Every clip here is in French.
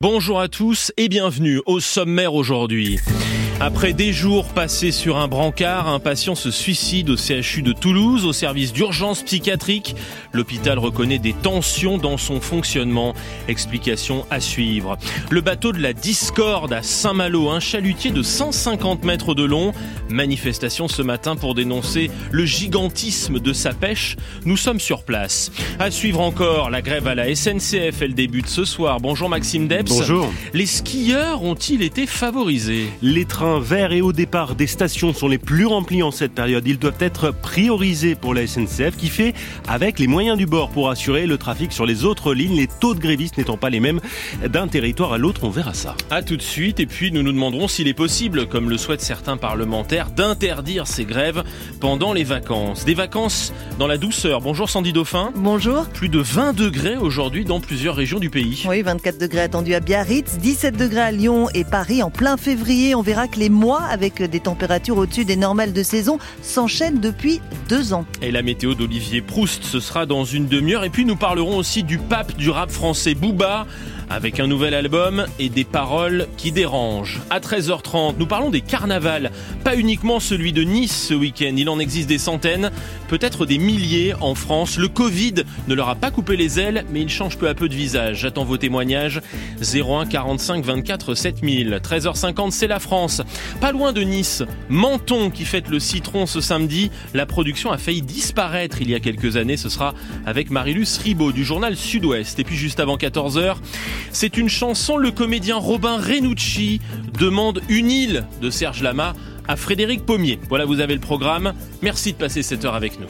Bonjour à tous et bienvenue au sommaire aujourd'hui. Après des jours passés sur un brancard, un patient se suicide au CHU de Toulouse, au service d'urgence psychiatrique. L'hôpital reconnaît des tensions dans son fonctionnement. Explication à suivre. Le bateau de la discorde à Saint-Malo, un chalutier de 150 mètres de long. Manifestation ce matin pour dénoncer le gigantisme de sa pêche. Nous sommes sur place. À suivre encore, la grève à la SNCF, elle débute ce soir. Bonjour Maxime Debs. Bonjour. Les skieurs ont-ils été favorisés? Les trains vers et au départ des stations sont les plus remplis en cette période. Ils doivent être priorisés pour la SNCF qui fait avec les moyens du bord pour assurer le trafic sur les autres lignes, les taux de grévistes n'étant pas les mêmes d'un territoire à l'autre. On verra ça. À tout de suite et puis nous nous demanderons s'il est possible, comme le souhaitent certains parlementaires, d'interdire ces grèves pendant les vacances. Des vacances dans la douceur. Bonjour Sandy Dauphin. Bonjour. Plus de 20 degrés aujourd'hui dans plusieurs régions du pays. Oui, 24 degrés attendus à Biarritz, 17 degrés à Lyon et Paris en plein février. On verra que les mois avec des températures au-dessus des normales de saison s'enchaînent depuis deux ans. Et la météo d'Olivier Proust, ce sera dans une demi-heure. Et puis nous parlerons aussi du pape du rap français, Booba avec un nouvel album et des paroles qui dérangent. À 13h30, nous parlons des carnavals, pas uniquement celui de Nice ce week-end, il en existe des centaines, peut-être des milliers en France. Le Covid ne leur a pas coupé les ailes, mais il change peu à peu de visage. J'attends vos témoignages. 01 45 24 7000. 13h50, c'est la France. Pas loin de Nice, Menton qui fête le citron ce samedi. La production a failli disparaître il y a quelques années. Ce sera avec Marilus Ribaud du journal Sud-Ouest. Et puis juste avant 14h, c'est une chanson, le comédien Robin Renucci demande une île de Serge Lama à Frédéric Pommier. Voilà, vous avez le programme. Merci de passer cette heure avec nous.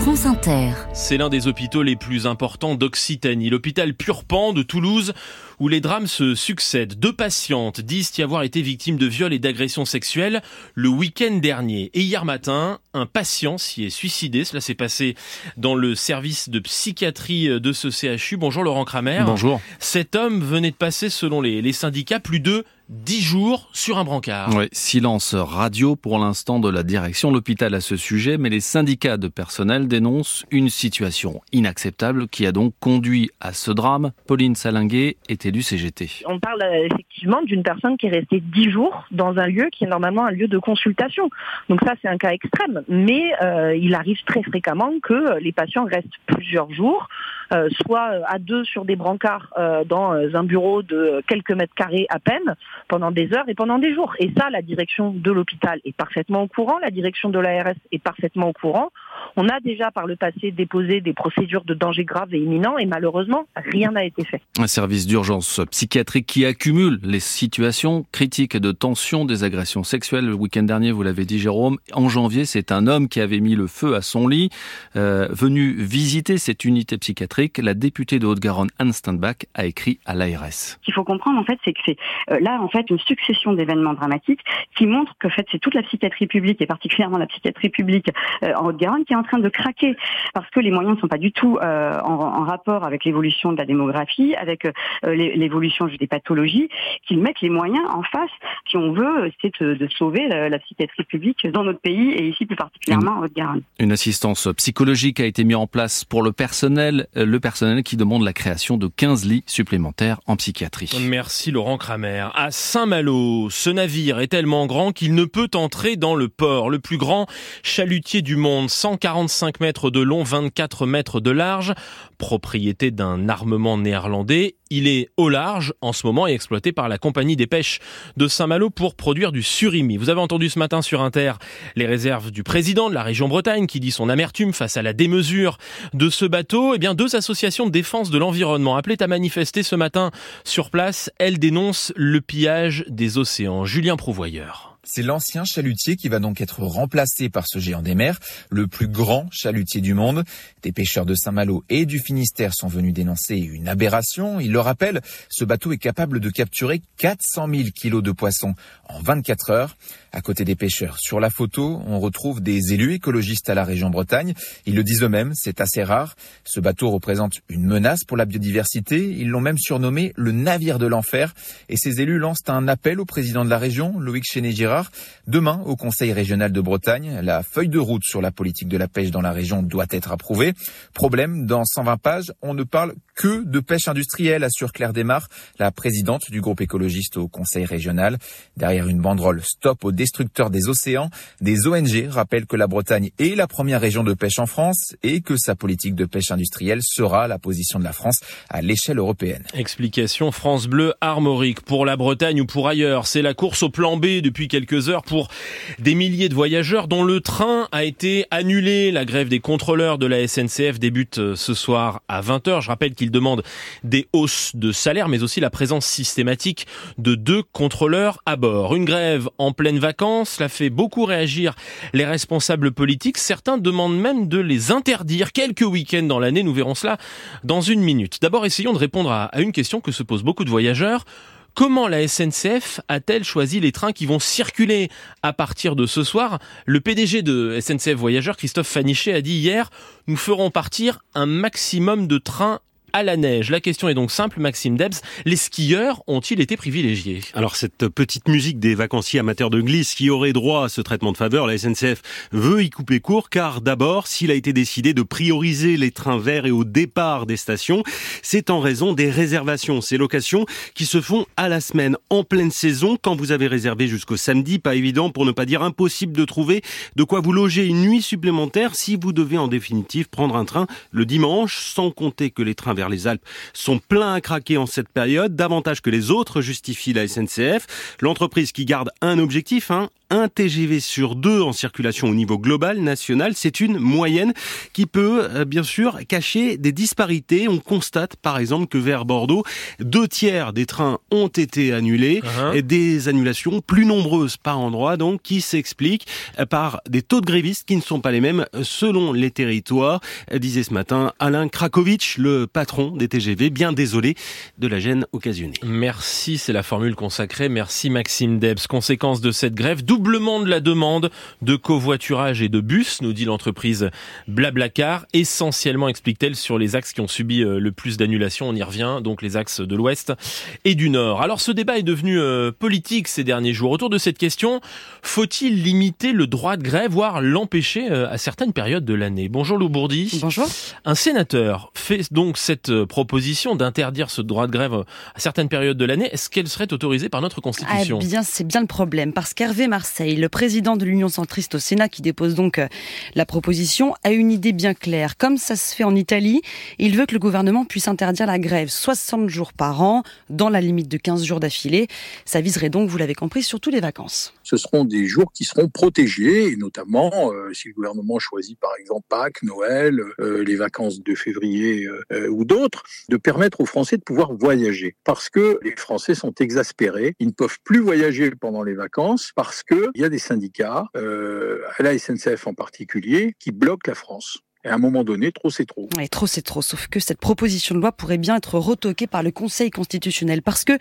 France Inter. C'est l'un des hôpitaux les plus importants d'Occitanie, l'hôpital Purpan de Toulouse, où les drames se succèdent. Deux patientes disent y avoir été victimes de viols et d'agressions sexuelles le week-end dernier. Et hier matin, un patient s'y est suicidé. Cela s'est passé dans le service de psychiatrie de ce CHU. Bonjour Laurent Kramer. Bonjour. Cet homme venait de passer, selon les, les syndicats, plus de 10 jours sur un brancard. Oui, silence radio pour l'instant de la direction de l'hôpital à ce sujet, mais les syndicats de personnel dénoncent une situation inacceptable qui a donc conduit à ce drame. Pauline Salinguet était du CGT. On parle euh, effectivement d'une personne qui est restée 10 jours dans un lieu qui est normalement un lieu de consultation. Donc ça, c'est un cas extrême. Mais euh, il arrive très fréquemment que les patients restent plusieurs jours, euh, soit à deux sur des brancards euh, dans un bureau de quelques mètres carrés à peine, pendant des heures et pendant des jours. Et ça, la direction de l'hôpital est parfaitement au courant, la direction de l'ARS est parfaitement au courant. On a déjà par le passé déposé des procédures de danger grave et imminent et malheureusement, rien n'a été fait. Un service d'urgence psychiatrique qui accumule les situations critiques de tension, des agressions sexuelles. Le week-end dernier, vous l'avez dit Jérôme, en janvier, c'est un homme qui avait mis le feu à son lit. Euh, venu visiter cette unité psychiatrique, la députée de Haute-Garonne, Anne Steinbach, a écrit à l'ARS. Ce qu'il faut comprendre, en fait, c'est que c'est euh, là, en fait, une succession d'événements dramatiques qui montrent que, en fait, c'est toute la psychiatrie publique et particulièrement la psychiatrie publique euh, en Haute-Garonne qui est en train de craquer parce que les moyens ne sont pas du tout euh, en, en, rapport avec l'évolution de la démographie, avec euh, l'évolution des pathologies, qu'ils mettent les moyens en face si on veut, c'est de, de, sauver la, la, psychiatrie publique dans notre pays et ici plus particulièrement en Haute-Garonne. Une assistance psychologique a été mise en place pour le personnel, le personnel qui demande la création de 15 lits supplémentaires en psychiatrie. Merci Laurent Kramer. À Saint-Malo, ce navire est tellement grand qu'il ne peut entrer dans le port, le plus grand chalutier du monde, 145 mètres de long, 24 mètres de large, propriété d'un armement néerlandais. Il est au large en ce moment et exploité par la compagnie des pêches de Saint-Malo pour produire du surimi. Vous avez entendu ce matin sur Inter les réserves du président de la région Bretagne qui dit son amertume face à la démesure de ce bateau. Eh bien, deux associations de défense de l'environnement appelées à manifester ce matin sur place. Elles dénoncent le pillage des océans. Julien Prouvoyeur. C'est l'ancien chalutier qui va donc être remplacé par ce géant des mers, le plus grand chalutier du monde. Des pêcheurs de Saint-Malo et du Finistère sont venus dénoncer une aberration. Ils le rappellent, ce bateau est capable de capturer 400 000 kilos de poissons en 24 heures. À côté des pêcheurs. Sur la photo, on retrouve des élus écologistes à la région Bretagne. Ils le disent eux-mêmes, c'est assez rare. Ce bateau représente une menace pour la biodiversité. Ils l'ont même surnommé le navire de l'enfer. Et ces élus lancent un appel au président de la région, Loïc Chenet-Girard. Demain, au Conseil régional de Bretagne, la feuille de route sur la politique de la pêche dans la région doit être approuvée. Problème, dans 120 pages, on ne parle que de pêche industrielle, assure Claire Desmar, la présidente du groupe écologiste au Conseil régional. Derrière une banderole Stop aux destructeurs des océans, des ONG rappellent que la Bretagne est la première région de pêche en France et que sa politique de pêche industrielle sera la position de la France à l'échelle européenne. Explication France Bleu Armorique. Pour la Bretagne ou pour ailleurs, c'est la course au plan B depuis quelques heures des milliers de voyageurs dont le train a été annulé. La grève des contrôleurs de la SNCF débute euh, ce soir à 20h. Je rappelle qu'il demande des hausses de salaire, mais aussi la présence systématique de deux contrôleurs à bord. Une grève en pleine vacances, cela fait beaucoup réagir les responsables politiques. Certains demandent même de les interdire quelques week-ends dans l'année. Nous verrons cela dans une minute. D'abord, essayons de répondre à une question que se posent beaucoup de voyageurs. Comment la SNCF a-t-elle choisi les trains qui vont circuler à partir de ce soir? Le PDG de SNCF Voyageurs, Christophe Fanichet, a dit hier, nous ferons partir un maximum de trains à la neige. La question est donc simple, Maxime Debs. Les skieurs ont-ils été privilégiés? Alors cette petite musique des vacanciers amateurs de glisse qui auraient droit à ce traitement de faveur, la SNCF veut y couper court car d'abord, s'il a été décidé de prioriser les trains verts et au départ des stations, c'est en raison des réservations, ces locations qui se font à la semaine en pleine saison quand vous avez réservé jusqu'au samedi, pas évident pour ne pas dire impossible de trouver de quoi vous loger une nuit supplémentaire si vous devez en définitive prendre un train le dimanche sans compter que les trains vers les Alpes sont pleins à craquer en cette période, davantage que les autres, justifie la SNCF. L'entreprise qui garde un objectif, hein, un TGV sur deux en circulation au niveau global, national. C'est une moyenne qui peut, euh, bien sûr, cacher des disparités. On constate, par exemple, que vers Bordeaux, deux tiers des trains ont été annulés Uh-huh. et des annulations plus nombreuses par endroit, donc, qui s'expliquent par des taux de grévistes qui ne sont pas les mêmes selon les territoires, disait ce matin Alain Krakowicz, le patron des TGV, bien désolé de la gêne occasionnée. Merci, c'est la formule consacrée. Merci Maxime Debs. Conséquence de cette grève, doublement de la demande de covoiturage et de bus, nous dit l'entreprise Blablacar, essentiellement explique-t-elle sur les axes qui ont subi euh, le plus d'annulations. On y revient, donc les axes de l'ouest et du nord. Alors ce débat est devenu euh, politique ces derniers jours. Autour de cette question, faut-il limiter le droit de grève, voire l'empêcher euh, à certaines périodes de l'année? Bonjour Lou Bourdi. Bonjour. Un sénateur fait donc cette proposition d'interdire ce droit de grève à certaines périodes de l'année. Est-ce qu'elle serait autorisée par notre Ah Constitution bien, c'est bien le problème, parce qu'Hervé Marseille, le président de l'Union centriste au Sénat, qui dépose donc euh, la proposition, a une idée bien claire. Comme ça se fait en Italie, il veut que le gouvernement puisse interdire la grève 60 jours par an, dans la limite de 15 jours d'affilée. Ça viserait donc, vous l'avez compris, surtout les vacances. ce seront des jours qui seront protégés, et notamment euh, si le gouvernement choisit par exemple Pâques, Noël, euh, les vacances de février ou d'autres, de permettre aux Français de pouvoir voyager. Parce que les Français sont exaspérés, ils ne peuvent plus voyager pendant les vacances parce qu'il y a des syndicats, euh, à la SNCF en particulier, qui bloquent la France. Et à un moment donné, trop c'est trop. Et trop c'est trop, sauf que cette proposition de loi pourrait bien être retoquée par le Conseil constitutionnel parce que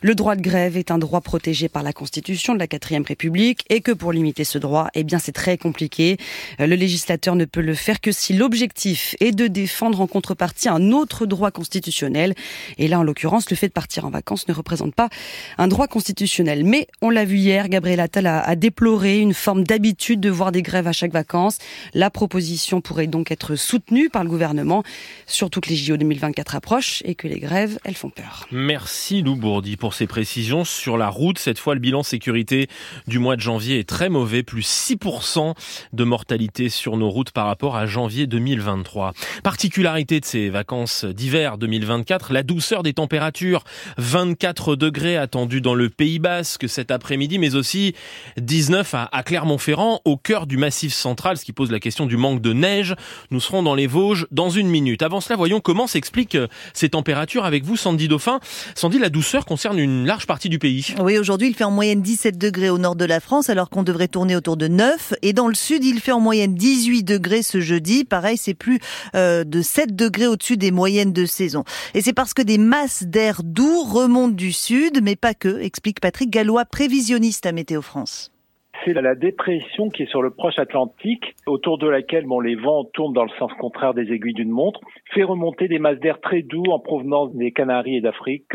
le droit de grève est un droit protégé par la Constitution de la 4ème République et que pour limiter ce droit, eh bien c'est très compliqué. Euh, Le législateur ne peut le faire que si l'objectif est de défendre en contrepartie un autre droit constitutionnel. Et là, en l'occurrence, le fait de partir en vacances ne représente pas un droit constitutionnel. Mais on l'a vu hier, Gabriel Attal a, a déploré une forme d'habitude de voir des grèves à chaque vacances. La proposition pourrait donc être soutenue par le gouvernement, surtout que les JO 2024 approchent et que les grèves, elles font peur. Merci Lou Bourdi pour ces précisions. Sur la route, cette fois, le bilan sécurité du mois de janvier est très mauvais, plus 6% de mortalité sur nos routes par rapport à janvier 2023. Particularité de ces vacances d'hiver 2024, la douceur des températures. 24 degrés attendus dans le Pays Basque cet après-midi, mais aussi 19 à, à Clermont-Ferrand, au cœur du massif central, ce qui pose la question du manque de neige. Nous serons dans les Vosges dans une minute. Avant cela, voyons comment s'expliquent euh, ces températures avec vous, Sandy Dauphin. Sandy, la douceur concerne une large partie du pays. Oui, aujourd'hui, il fait en moyenne 17 degrés au nord de la France, alors qu'on devrait tourner autour de 9. Et dans le sud, il fait en moyenne 18 degrés ce jeudi. Pareil, c'est plus euh, de 7 degrés au-dessus des moyennes de saison. Et c'est parce que des masses d'air doux remontent du sud, mais pas que, explique Patrick Gallois, prévisionniste à Météo France. C'est la dépression qui est sur le proche Atlantique, autour de laquelle bon, les vents tournent dans le sens contraire des aiguilles d'une montre, fait remonter des masses d'air très doux en provenance des Canaries et d'Afrique.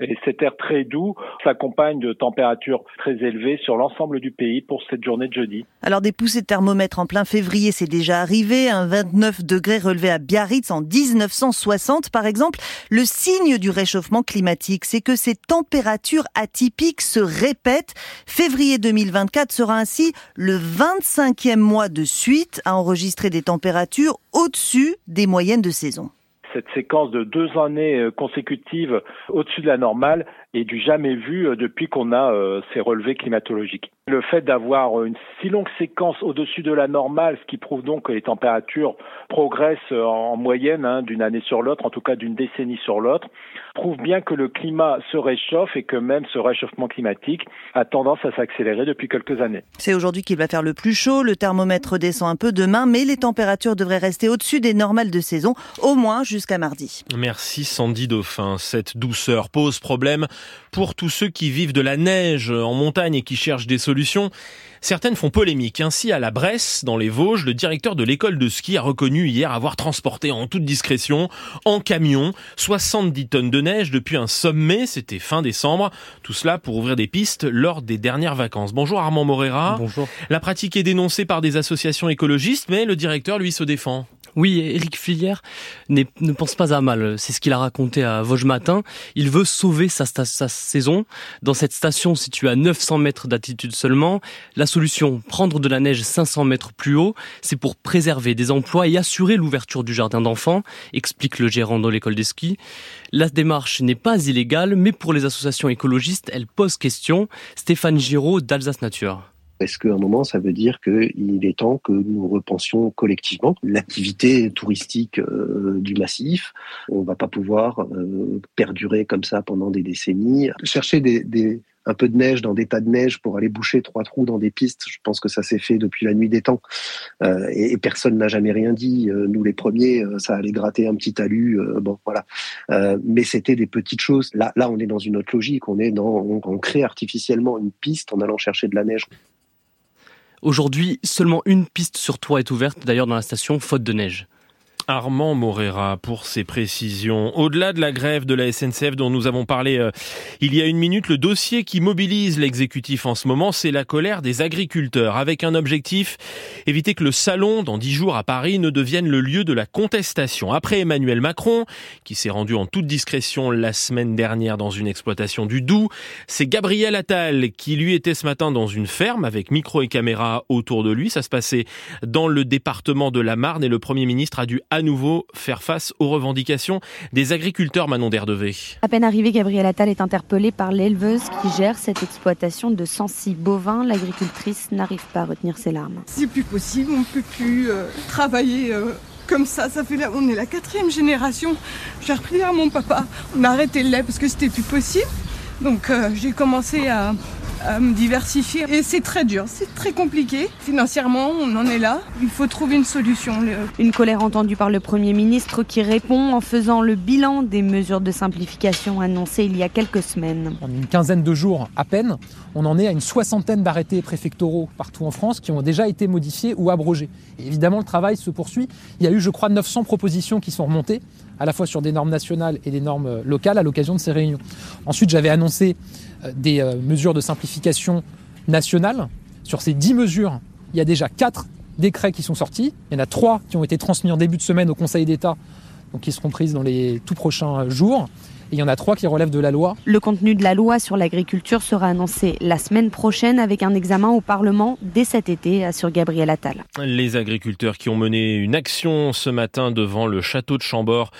Et cet air très doux s'accompagne de températures très élevées sur l'ensemble du pays pour cette journée de jeudi. Alors des poussées de thermomètre en plein février, c'est déjà arrivé. Un 29 degrés relevé à Biarritz en 1960 par exemple. Le signe du réchauffement climatique, c'est que ces températures atypiques se répètent. Février 2024 sera ainsi le 25e mois de suite à enregistrer des températures au-dessus des moyennes de saison cette séquence de deux années euh, consécutives au-dessus de la normale est du jamais vu euh, depuis qu'on a euh, ces relevés climatologiques. Le fait d'avoir une si longue séquence au-dessus de la normale, ce qui prouve donc que les températures progressent en moyenne hein, d'une année sur l'autre, en tout cas d'une décennie sur l'autre, prouve bien que le climat se réchauffe et que même ce réchauffement climatique a tendance à s'accélérer depuis quelques années. C'est aujourd'hui qu'il va faire le plus chaud, le thermomètre descend un peu demain, mais les températures devraient rester au-dessus des normales de saison, au moins jusqu'à mardi. Merci Sandy Dauphin. Cette douceur pose problème pour tous ceux qui vivent de la neige en montagne et qui cherchent des solutions. Certaines font polémique. Ainsi, à la Bresse, dans les Vosges, le directeur de l'école de ski a reconnu hier avoir transporté en toute discrétion, en camion, 70 tonnes de neige depuis un sommet. C'était fin décembre. Tout cela pour ouvrir des pistes lors des dernières vacances. Bonjour Armand Morera. Bonjour. La pratique est dénoncée par des associations écologistes, mais le directeur, lui, se défend. Oui, Eric Filière ne pense pas à mal. C'est ce qu'il a raconté à Vosges Matin. Il veut sauver sa, sa, saison. Dans cette station située à 900 mètres d'altitude seulement, la solution, prendre de la neige 500 mètres plus haut, c'est pour préserver des emplois et assurer l'ouverture du jardin d'enfants, explique le gérant de l'école des skis. La démarche n'est pas illégale, mais pour les associations écologistes, elle pose question. Stéphane Giraud d'Alsace Nature. Est-ce qu'à un moment, ça veut dire qu'il est temps que nous repensions collectivement l'activité touristique euh, du massif On va pas pouvoir euh, perdurer comme ça pendant des décennies. Chercher des, un peu de neige dans des tas de neige pour aller boucher trois trous dans des pistes. Je pense que ça s'est fait depuis la nuit des temps. Euh, et, personne n'a jamais rien dit. nous, les premiers, ça allait gratter un petit talus. bon, voilà. mais c'était des petites choses. Là, là, on est dans une autre logique. On est dans, on crée artificiellement une piste en allant chercher de la neige. Aujourd'hui, seulement une piste sur trois est ouverte, d'ailleurs dans la station, faute de neige. Armand Morera pour ses précisions. Au-delà de la grève de la SNCF dont nous avons parlé euh, il y a une minute, le dossier qui mobilise l'exécutif en ce moment, c'est la colère des agriculteurs, avec un objectif, éviter que le salon, dans dix jours à Paris, ne devienne le lieu de la contestation. Après Emmanuel Macron, qui s'est rendu en toute discrétion la semaine dernière dans une exploitation du Doubs, c'est Gabriel Attal qui lui était ce matin dans une ferme avec micro et caméra autour de lui. Ça se passait dans le département de la Marne et le Premier ministre a dû à nouveau faire face aux revendications des agriculteurs Manon Derdevé. À peine arrivé, Gabriel Attal est interpellé par l'éleveuse qui gère cette exploitation de 106 bovins. L'agricultrice n'arrive pas à retenir ses larmes. C'est plus possible, on ne peut plus euh, travailler. Euh, comme ça, ça fait on est la quatrième génération. J'ai repris à mon papa. On a arrêté le lait parce que c'était plus possible. Donc euh, j'ai commencé à, à me diversifier. Et c'est très dur, c'est très compliqué. Financièrement, on en est là. Il faut trouver une solution. Une colère entendue par le Premier ministre qui répond en faisant le bilan des mesures de simplification annoncées il y a quelques semaines. En une quinzaine de jours à peine, on en est à une soixantaine d'arrêtés préfectoraux partout en France qui ont déjà été modifiés ou abrogés. Et évidemment, le travail se poursuit. Il y a eu, je crois, 900 propositions qui sont remontées, à la fois sur des normes nationales et des normes locales à l'occasion de ces réunions. Ensuite, j'avais annoncé euh, des euh, mesures de simplification nationales. Sur ces 10 mesures, il y a déjà 4 décrets qui sont sortis. Il y en a 3 qui ont été transmis en début de semaine au Conseil d'État, donc qui seront prises dans les tout prochains jours il y en a trois qui relèvent de la loi. Le contenu de la loi sur l'agriculture sera annoncé la semaine prochaine avec un examen au Parlement dès cet été, assure Gabriel Attal. Les agriculteurs qui ont mené une action ce matin devant le château de Chambord,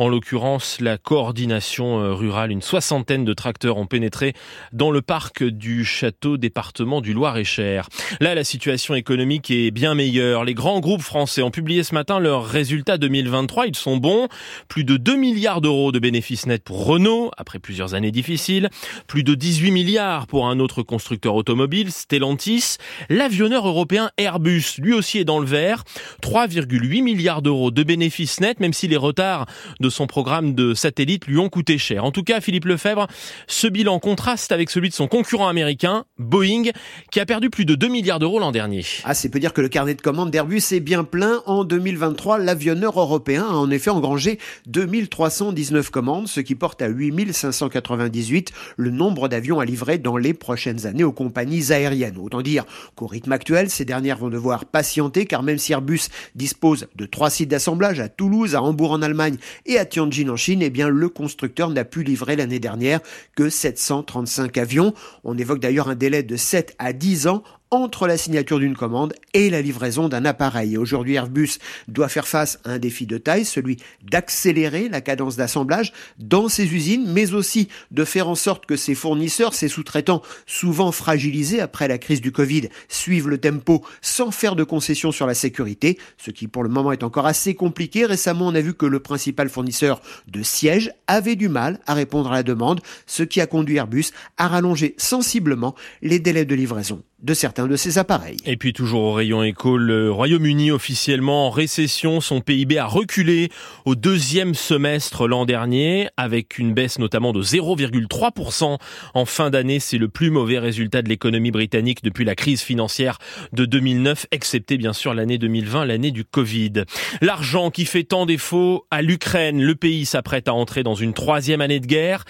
en l'occurrence la coordination euh, rurale, une soixantaine de tracteurs ont pénétré dans le parc du château département du Loir-et-Cher. Là, la situation économique est bien meilleure. Les grands groupes français ont publié ce matin leurs résultats 2023. Ils sont bons. Plus de 2 milliards d'euros de bénéfices nets pour Renault, après plusieurs années difficiles, plus de 18 milliards pour un autre constructeur automobile, Stellantis, l'avionneur européen Airbus, lui aussi est dans le vert, 3,8 milliards d'euros de bénéfices nets, même si les retards de son programme de satellite lui ont coûté cher. En tout cas, Philippe Lefebvre, ce bilan contraste avec celui de son concurrent américain, Boeing, qui a perdu plus de 2 milliards d'euros l'an dernier. Ah, c'est peut dire que le carnet de commandes d'Airbus est bien plein. En 2023, l'avionneur européen a en effet engrangé 2319 commandes, ce qui porte à 8598 le nombre d'avions à livrer dans les prochaines années aux compagnies aériennes. Autant dire qu'au rythme actuel, ces dernières vont devoir patienter car même si Airbus dispose de trois sites d'assemblage à Toulouse, à Hambourg en Allemagne et à Tianjin en Chine, eh bien le constructeur n'a pu livrer l'année dernière que 735 avions. On évoque d'ailleurs un délai de 7 à 10 ans entre la signature d'une commande et la livraison d'un appareil. Aujourd'hui, Airbus doit faire face à un défi de taille, celui d'accélérer la cadence d'assemblage dans ses usines, mais aussi de faire en sorte que ses fournisseurs, ses sous-traitants, souvent fragilisés après la crise du Covid, suivent le tempo sans faire de concessions sur la sécurité, ce qui pour le moment est encore assez compliqué. Récemment, on a vu que le principal fournisseur de sièges avait du mal à répondre à la demande, ce qui a conduit Airbus à rallonger sensiblement les délais de livraison de certains de ces appareils. Et puis toujours au rayon éco, le Royaume-Uni officiellement en récession, son PIB a reculé au deuxième semestre l'an dernier avec une baisse notamment de 0,3% en fin d'année. C'est le plus mauvais résultat de l'économie britannique depuis la crise financière de 2009, excepté bien sûr l'année 2020, l'année du Covid. L'argent qui fait tant défaut à l'Ukraine, le pays s'apprête à entrer dans une troisième année de guerre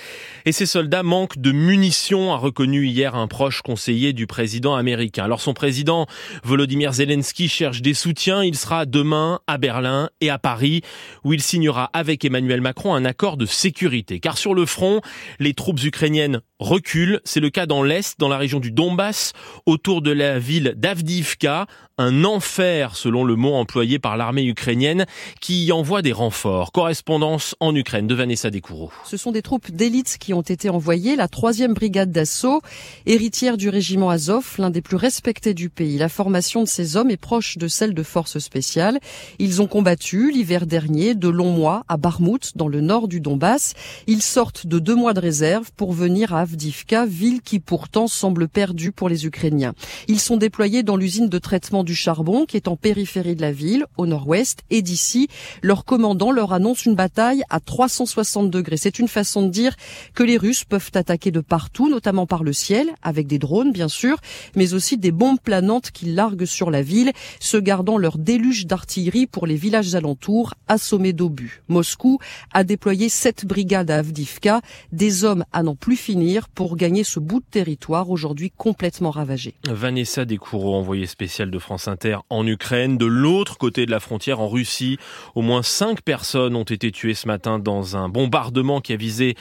et ses soldats manquent de munitions, a reconnu hier un proche conseiller du président Alors son président Volodymyr Zelensky cherche des soutiens. Il sera demain à Berlin et à Paris où il signera avec Emmanuel Macron un accord de sécurité. Car sur le front, les troupes ukrainiennes reculent. C'est le cas dans l'Est, dans la région du Donbass, autour de la ville d'Avdivka, un enfer selon le mot employé par l'armée ukrainienne qui y envoie des renforts. Correspondance en Ukraine de Vanessa Descoureaux. Ce sont des troupes d'élite qui ont été envoyées, la troisième brigade d'assaut, héritière du régiment Azov, l'un des plus respectés du pays. La formation de ces hommes est proche de celle de forces spéciales. Ils ont combattu l'hiver dernier de longs mois à Barmout, dans le nord du Donbass. Ils sortent de deux mois de réserve pour venir à Avdivka, ville qui pourtant semble perdue pour les Ukrainiens. Ils sont déployés dans l'usine de traitement du charbon qui est en périphérie de la ville, au nord-ouest, et d'ici, leur commandant leur annonce une bataille à 360 degrés. C'est une façon de dire que les Russes peuvent attaquer de partout, notamment par le ciel, avec des drones bien sûr, mais aussi des bombes planantes qu'ils larguent sur la ville, se gardant leur déluge d'artillerie pour les villages alentours, assommés d'obus. Moscou a déployé sept brigades à Avdivka, des hommes à n'en plus finir pour gagner ce bout de territoire aujourd'hui complètement ravagé. Vanessa Descoureaux, envoyée spéciale de France Inter en Ukraine. De l'autre côté de la frontière, en Russie, au moins cinq personnes ont été tuées ce matin dans un bombardement qui a visé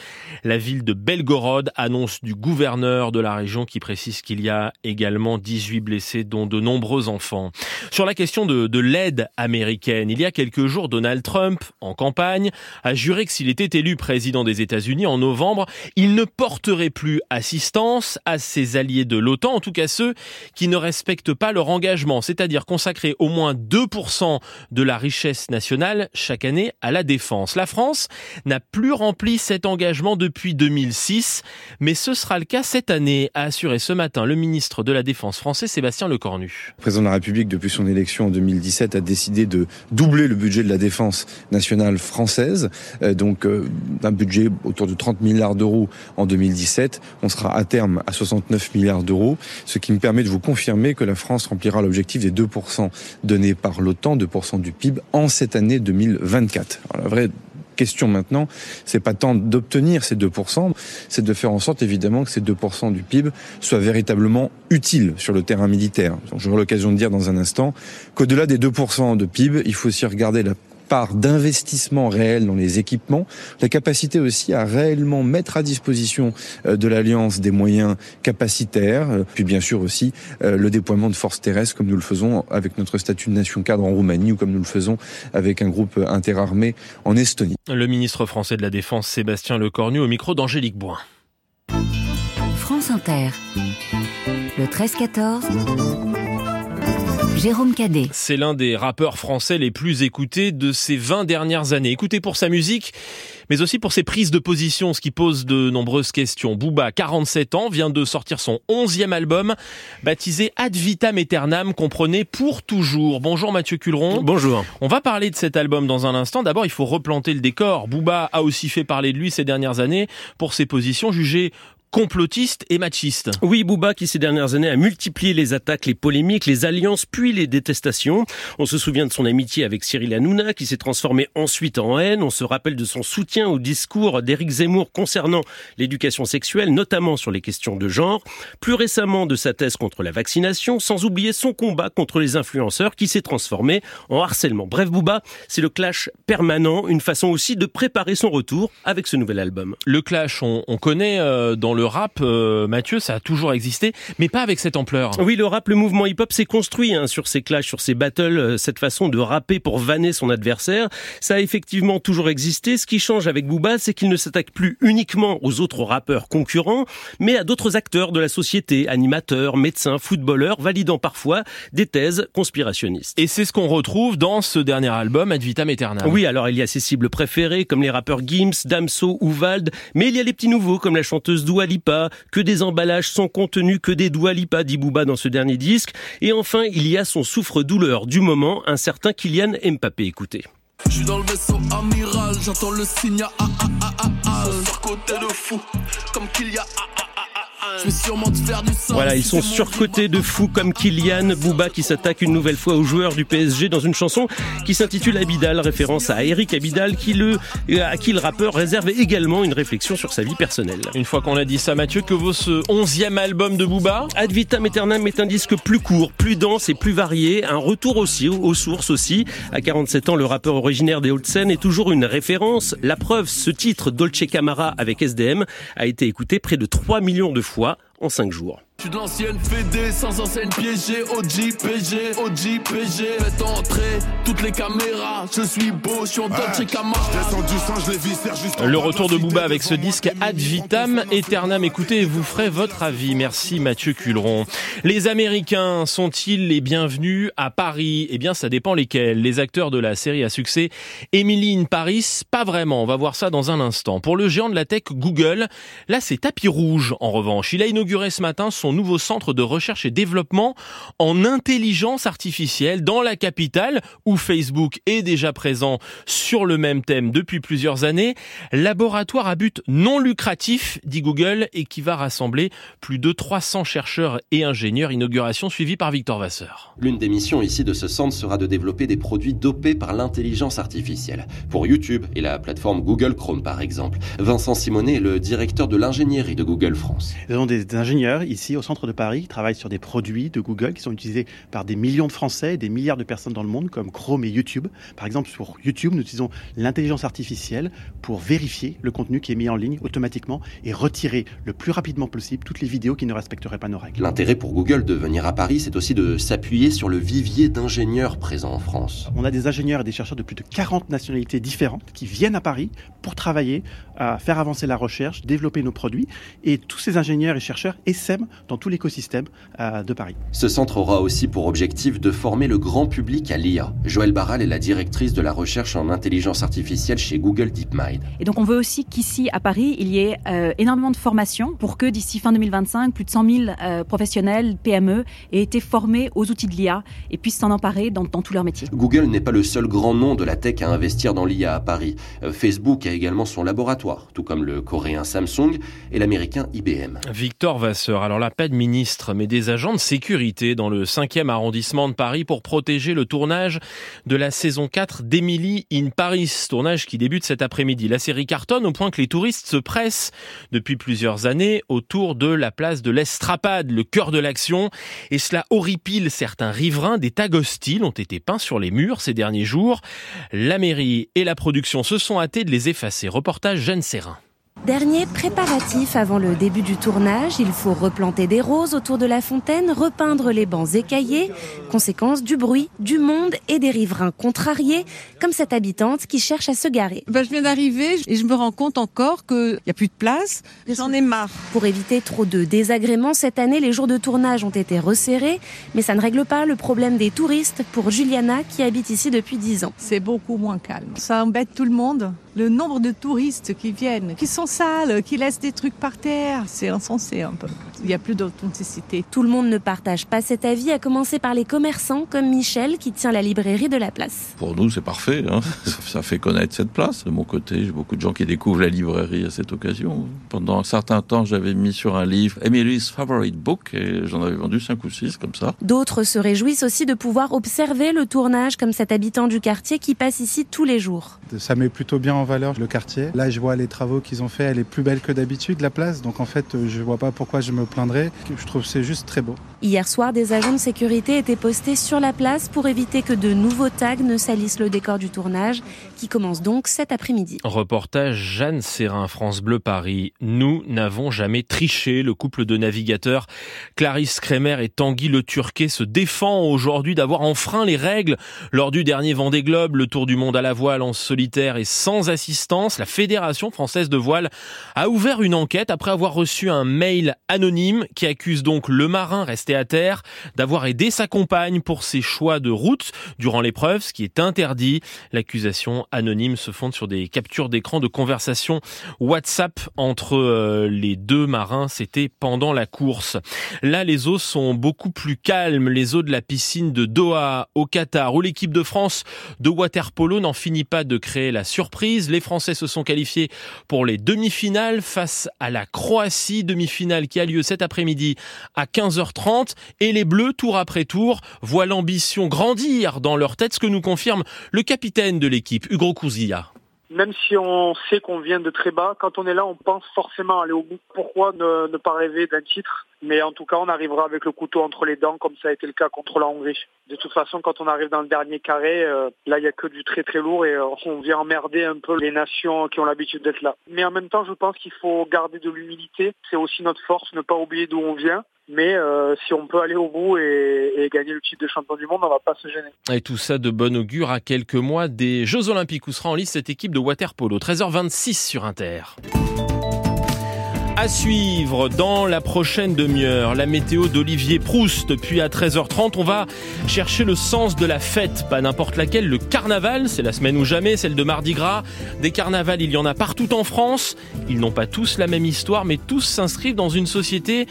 la ville de Belgorod, annonce du gouverneur de la région qui précise qu'il y a également 18 blessés, dont de nombreux enfants. Sur la question de, de l'aide américaine, il y a quelques jours, Donald Trump, en campagne, a juré que s'il était élu président des États-Unis en novembre, il ne porterait plus assistance à ses alliés de l'OTAN, en tout cas ceux qui ne respectent pas leur engagement, c'est-à-dire consacrer au moins 2% de la richesse nationale chaque année à la défense. La France n'a plus rempli cet engagement depuis 2006, mais ce sera le cas cette année, a assuré ce matin le ministre de la Défense français Sébastien Lecornu. Le président de la République, depuis son élection en 2017, a décidé de doubler le budget de la défense nationale française, euh, donc euh, un budget autour de 30 milliards d'euros en 2017. On sera à terme à 69 milliards d'euros, ce qui me permet de vous confirmer que la France remplira l'objectif des 2% donnés par l'OTAN, 2% du PIB, en cette année 2024. Alors, la vraie question maintenant, c'est pas tant d'obtenir ces 2%, c'est de faire en sorte évidemment que ces 2% du PIB soient véritablement utiles sur le terrain militaire. J'aurai l'occasion de dire dans un instant qu'au-delà des 2% de PIB, il faut aussi regarder la part d'investissement réel dans les équipements, la capacité aussi à réellement mettre à disposition euh, de l'Alliance des moyens capacitaires, euh, puis bien sûr aussi euh, le déploiement de forces terrestres comme nous le faisons avec notre statut de nation cadre en Roumanie ou comme nous le faisons avec un groupe interarmé en Estonie. Le ministre français de la Défense Sébastien Lecornu au micro d'Angélique Boin. France Inter. Le 13-14. Jérôme Cadet. C'est l'un des rappeurs français les plus écoutés de ces 20 dernières années. Écouté pour sa musique, mais aussi pour ses prises de position, ce qui pose de nombreuses questions. Booba, 47 ans, vient de sortir son 11e album, baptisé Ad Vitam Aeternam, comprenez pour toujours. Bonjour Mathieu Culeron. Bonjour. On va parler de cet album dans un instant. D'abord, il faut replanter le décor. Booba a aussi fait parler de lui ces dernières années pour ses positions jugées complotiste et machiste. Oui, Bouba qui ces dernières années a multiplié les attaques, les polémiques, les alliances, puis les détestations. On se souvient de son amitié avec Cyril Hanouna qui s'est transformé ensuite en haine. On se rappelle de son soutien au discours d'Éric Zemmour concernant l'éducation sexuelle, notamment sur les questions de genre. Plus récemment de sa thèse contre la vaccination, sans oublier son combat contre les influenceurs qui s'est transformé en harcèlement. Bref, Bouba, c'est le clash permanent, une façon aussi de préparer son retour avec ce nouvel album. Le clash, on, on connaît euh, dans le le rap, euh, Mathieu, ça a toujours existé, mais pas avec cette ampleur. Oui, le rap, le mouvement hip-hop s'est construit hein, sur ces clashs, sur ces battles, euh, cette façon de rapper pour vanner son adversaire. Ça a effectivement toujours existé. Ce qui change avec Booba, c'est qu'il ne s'attaque plus uniquement aux autres rappeurs concurrents, mais à d'autres acteurs de la société, animateurs, médecins, footballeurs, validant parfois des thèses conspirationnistes. Et c'est ce qu'on retrouve dans ce dernier album, Ad Vitam Aeternam. Oui, alors il y a ses cibles préférées, comme les rappeurs Gims, Damso ou Vald, mais il y a les petits nouveaux, comme la chanteuse Dua Que des emballages sans contenu, que des Dua Lipa, dit Booba dans ce dernier disque. Et enfin, il y a son souffre-douleur du moment, un certain Kylian Mbappé. Écoutez. Je suis dans voilà, ils sont surcotés de fous comme Kylian Bouba qui s'attaque une nouvelle fois aux joueurs du PSG dans une chanson qui s'intitule Abidal, référence à Eric Abidal qui le, à qui le rappeur réserve également une réflexion sur sa vie personnelle. Une fois qu'on a dit ça, Mathieu, que vaut ce onzième album de Booba? Ad vitam aeternam est un disque plus court, plus dense et plus varié, un retour aussi aux sources aussi. À 47 ans, le rappeur originaire des Hauts-de-Seine est toujours une référence. La preuve, ce titre Dolce Camara avec SDM a été écouté près de 3 millions de fois en 5 jours. Je suis de l'ancienne Fédé, sans enseigne piégée, OG, PG, OG, PG. Faites entrer toutes les caméras, je suis beau, je suis en Dolce Le retour de Booba avec ce disque Ad Vitam Aeternam. Écoutez, vous ferez votre avis. Merci Mathieu Culeron. Les Américains sont-ils les bienvenus à Paris? Eh bien, ça dépend lesquels. Les acteurs de la série à succès Emily in Paris, pas vraiment. On va voir ça dans un instant. Pour le géant de la tech Google, là c'est tapis rouge en revanche. Il a inauguré ce matin son nouveau centre de recherche et développement en intelligence artificielle dans la capitale où Facebook est déjà présent sur le même thème depuis plusieurs années. Laboratoire à but non lucratif, dit Google, et qui va rassembler plus de 300 chercheurs et ingénieurs. Inauguration suivie par Victor Vasseur. L'une des missions ici de ce centre sera de développer des produits dopés par l'intelligence artificielle. Pour YouTube et la plateforme Google Chrome par exemple. Vincent Simonet est le directeur de l'ingénierie de Google France. Nous avons des ingénieurs ici au centre de Paris travaillent sur des produits de Google qui sont utilisés par des millions de Français et des milliards de personnes dans le monde, comme Chrome et YouTube. Par exemple, sur YouTube, nous utilisons l'intelligence artificielle pour vérifier le contenu qui est mis en ligne automatiquement et retirer le plus rapidement possible toutes les vidéos qui ne respecteraient pas nos règles. L'intérêt pour Google de venir à Paris, c'est aussi de s'appuyer sur le vivier d'ingénieurs présents en France. On a des ingénieurs et des chercheurs de plus de 40 nationalités différentes qui viennent à Paris pour travailler, à faire avancer la recherche, développer nos produits. Et tous ces ingénieurs et chercheurs essaiment dans tout l'écosystème euh, de Paris. Ce centre aura aussi pour objectif de former le grand public à l'IA. Joëlle Barral est la directrice de la recherche en intelligence artificielle chez Google DeepMind. Et donc on veut aussi qu'ici à Paris, il y ait euh, énormément de formations pour que d'ici fin 2025, plus de 100 000 euh, professionnels, PME, aient été formés aux outils de l'IA et puissent s'en emparer dans, dans tous leurs métiers. Google n'est pas le seul grand nom de la tech à investir dans l'IA à Paris. Facebook a également son laboratoire, tout comme le coréen Samsung et l'américain IBM. Victor Vasseur, alors la paix de ministre, mais des agents de sécurité dans le 5e arrondissement de Paris pour protéger le tournage de la saison 4 d'Emily in Paris, tournage qui débute cet après-midi. La série cartonne au point que les touristes se pressent depuis plusieurs années autour de la place de l'Estrapade, le cœur de l'action, et cela horripile certains riverains. Des tags hostiles ont été peints sur les murs ces derniers jours. La mairie et la production se sont hâtés de les effacer. Reportage Jeanne Serrin. Dernier préparatif avant le début du tournage, il faut replanter des roses autour de la fontaine, repeindre les bancs écaillés, conséquence du bruit, du monde et des riverains contrariés, comme cette habitante qui cherche à se garer. Ben, je viens d'arriver et je me rends compte encore qu'il n'y a plus de place j'en ai marre. Pour éviter trop de désagréments, cette année, les jours de tournage ont été resserrés, mais ça ne règle pas le problème des touristes pour Juliana qui habite ici depuis 10 ans. C'est beaucoup moins calme. Ça embête tout le monde. Le nombre de touristes qui viennent, qui sont sales, qui laissent des trucs par terre, c'est insensé un peu. Il n'y a plus d'authenticité. Tout le monde ne partage pas cet avis, à commencer par les commerçants comme Michel qui tient la librairie de la place. Pour nous, c'est parfait. Hein. Ça fait connaître cette place. De mon côté, j'ai beaucoup de gens qui découvrent la librairie à cette occasion. Pendant un certain temps, j'avais mis sur un livre Emily's Favorite Book et j'en avais vendu cinq ou six comme ça. D'autres se réjouissent aussi de pouvoir observer le tournage comme cet habitant du quartier qui passe ici tous les jours. Ça met plutôt bien en valeur le quartier. Là, je vois les travaux qu'ils ont fait, elle est plus belle que d'habitude, la place. Donc en fait, je vois pas pourquoi je me plaindrais. Je trouve c'est juste très beau. Hier soir, des agents de sécurité étaient postés sur la place pour éviter que de nouveaux tags ne salissent le décor du tournage, qui commence donc cet après-midi. Reportage Jeanne Serrin, France Bleu Paris. Nous n'avons jamais triché. Le couple de navigateurs Clarisse Kremer et Tanguy Le Turquet se défend aujourd'hui d'avoir enfreint les règles lors du dernier Vendée Globe, le tour du monde à la voile en solitaire et sans assistance. La Fédération française de voile a ouvert une enquête après avoir reçu un mail anonyme qui accuse donc le marin resté à terre d'avoir aidé sa compagne pour ses choix de route durant l'épreuve, ce qui est interdit. L'accusation anonyme se fonde sur des captures d'écran de conversation WhatsApp entre euh, les deux marins. C'était pendant la course. Là, les eaux sont beaucoup plus calmes. Les eaux de la piscine de Doha au Qatar, où l'équipe de France de water polo n'en finit pas de créer la surprise. Les Français se sont qualifiés pour les demi-finales face à la Croatie, demi-finale qui a lieu cet après-midi à 15h30 et les Bleus, tour après tour, voient l'ambition grandir dans leur tête, ce que nous confirme le capitaine de l'équipe, Hugo Cousilla. Même si on sait qu'on vient de très bas, quand on est là, on pense forcément aller au bout. Pourquoi ne pas rêver d'un titre? Mais en tout cas, on arrivera avec le couteau entre les dents, comme ça a été le cas contre la Hongrie. De toute façon, quand on arrive dans le dernier carré, euh, là, il n'y a que du très très lourd et euh, on vient emmerder un peu les nations qui ont l'habitude d'être là. Mais en même temps, je pense qu'il faut garder de l'humilité. C'est aussi notre force, ne pas oublier d'où on vient. Mais euh, si on peut aller au bout et, et, gagner le titre de champion du monde, on va pas se gêner. Et tout ça de bon augure à quelques mois des Jeux Olympiques où sera en liste cette équipe de water polo. 13h26 sur Inter. À suivre dans la prochaine demi-heure, la météo d'Olivier Proust. Puis à 13h30, on va chercher le sens de la fête, pas n'importe laquelle, le carnaval. C'est la semaine ou jamais, celle de Mardi Gras. Des carnavals, il y en a partout en France. Ils n'ont pas tous la même histoire, mais tous s'inscrivent dans une société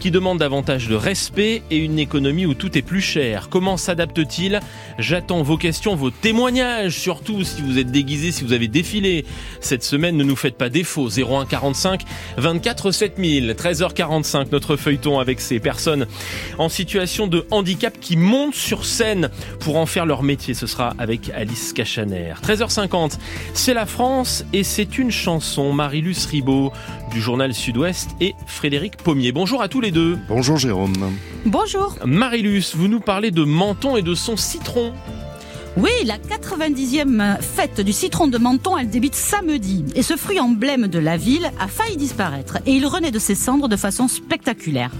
qui demande davantage de respect et une économie où tout est plus cher. Comment s'adapte-t-il? J'attends vos questions, vos témoignages, surtout si vous êtes déguisé, si vous avez défilé. Cette semaine, ne nous faites pas défaut. 01 45 24 7000, 13h45, notre feuilleton avec ces personnes en situation de handicap qui montent sur scène pour en faire leur métier. Ce sera avec Alice Cachaner. 13h50, c'est la France et c'est une chanson. Marilus Ribaud du journal Sud-Ouest et Frédéric Pommier. Bonjour à tous les deux. Bonjour Jérôme. Bonjour. Marilus, vous nous parlez de Menton et de son citron. Oui, la 90e fête du citron de Menton, elle débute samedi. Et ce fruit emblème de la ville a failli disparaître. Et il renaît de ses cendres de façon spectaculaire.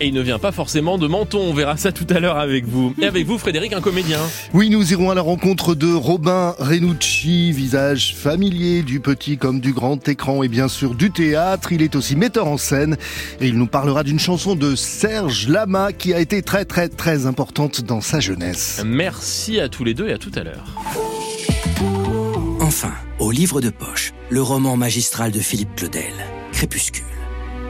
Et il ne vient pas forcément de Menton, on verra ça tout à l'heure avec vous. Et avec vous, Frédéric, un comédien. Oui, nous irons à la rencontre de Robin Renucci, visage familier du petit comme du grand écran et bien sûr du théâtre. Il est aussi metteur en scène et il nous parlera d'une chanson de Serge Lama qui a été très très très importante dans sa jeunesse. Merci à tous les deux et à tout à l'heure. Enfin, au livre de poche, le roman magistral de Philippe Claudel, Crépuscule.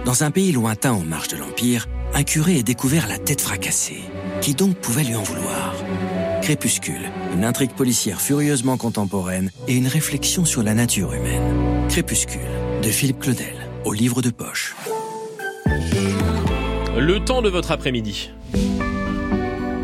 Dans un pays lointain en marge de l'Empire, un curé est découvert la tête fracassée. Qui donc pouvait lui en vouloir? Crépuscule, une intrigue policière furieusement contemporaine et une réflexion sur la nature humaine. Crépuscule, de Philippe Claudel, au livre de poche. Le temps de votre après-midi.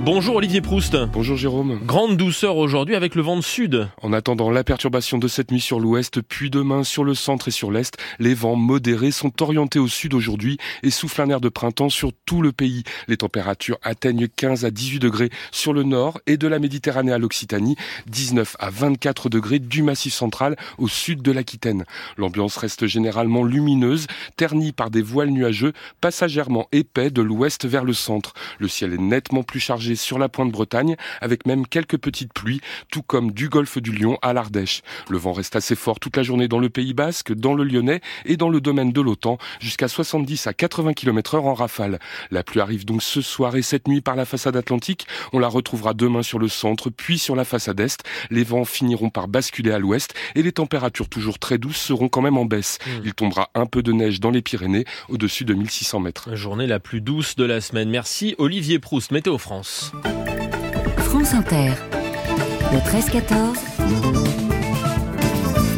Bonjour Olivier Proust. Bonjour Jérôme. Grande douceur aujourd'hui avec le vent de sud. En attendant la perturbation de cette nuit sur l'ouest, puis demain sur le centre et sur l'est, les vents modérés sont orientés au sud aujourd'hui et soufflent un air de printemps sur tout le pays. Les températures atteignent 15 à 18 degrés sur le nord et de la Méditerranée à l'Occitanie, 19 à 24 degrés du massif central au sud de l'Aquitaine. L'ambiance reste généralement lumineuse, ternie par des voiles nuageux passagèrement épais de l'ouest vers le centre. Le ciel est nettement plus chargé sur la pointe Bretagne, avec même quelques petites pluies, tout comme du golfe du Lion à l'Ardèche. Le vent reste assez fort toute la journée dans le Pays Basque, dans le Lyonnais et dans le domaine de l'OTAN, jusqu'à 70 à 80 km heure en rafale. La pluie arrive donc ce soir et cette nuit par la façade atlantique. On la retrouvera demain sur le centre, puis sur la façade est. Les vents finiront par basculer à l'ouest et les températures toujours très douces seront quand même en baisse. Hmm. Il tombera un peu de neige dans les Pyrénées, au-dessus de 1600 mètres. La journée la plus douce de la semaine. Merci Olivier Proust, Météo France. France Inter. Le 13-14.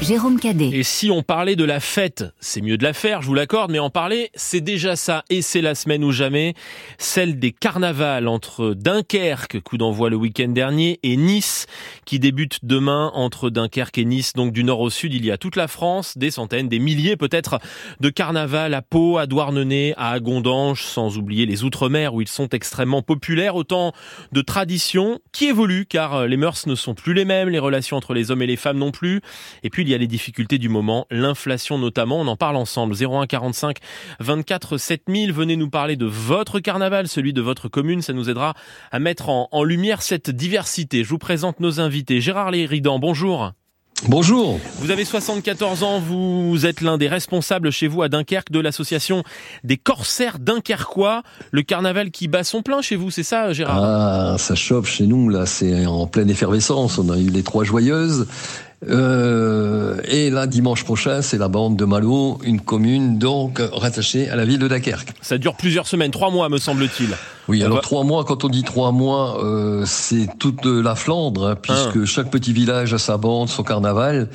Jérôme Cadet. Et si on parlait de la fête, c'est mieux de la faire, je vous l'accorde, mais en parler, c'est déjà ça, et c'est la semaine ou jamais, celle des carnavals entre Dunkerque, coup d'envoi le week-end dernier, et Nice, qui débute demain entre Dunkerque et Nice, donc du nord au sud, il y a toute la France, des centaines, des milliers peut-être de carnavals à Pau, à Douarnenez, à Agondange, sans oublier les Outre-mer où ils sont extrêmement populaires, autant de traditions qui évoluent, car les mœurs ne sont plus les mêmes, les relations entre les hommes et les femmes non plus, et puis il y a les difficultés du moment, l'inflation notamment. On en parle ensemble. 01 45 24 7000. Venez nous parler de votre carnaval, celui de votre commune. Ça nous aidera à mettre en, en lumière cette diversité. Je vous présente nos invités. Gérard Léridan, bonjour. Bonjour. Vous avez 74 ans, vous êtes l'un des responsables chez vous à Dunkerque de l'association des corsaires dunkerquois. Le carnaval qui bat son plein chez vous, c'est ça Gérard? Ah, ça chauffe chez nous, là, c'est en pleine effervescence. On a eu les trois joyeuses. Euh, et là, dimanche prochain, c'est la bande de Malo, une commune donc rattachée à la ville de Dunkerque. Ça dure plusieurs semaines, trois mois me semble-t-il. Oui, On alors va- trois mois, quand on dit trois mois, euh, c'est toute la Flandre, hein, puisque chaque petit village a sa bande, son carnaval.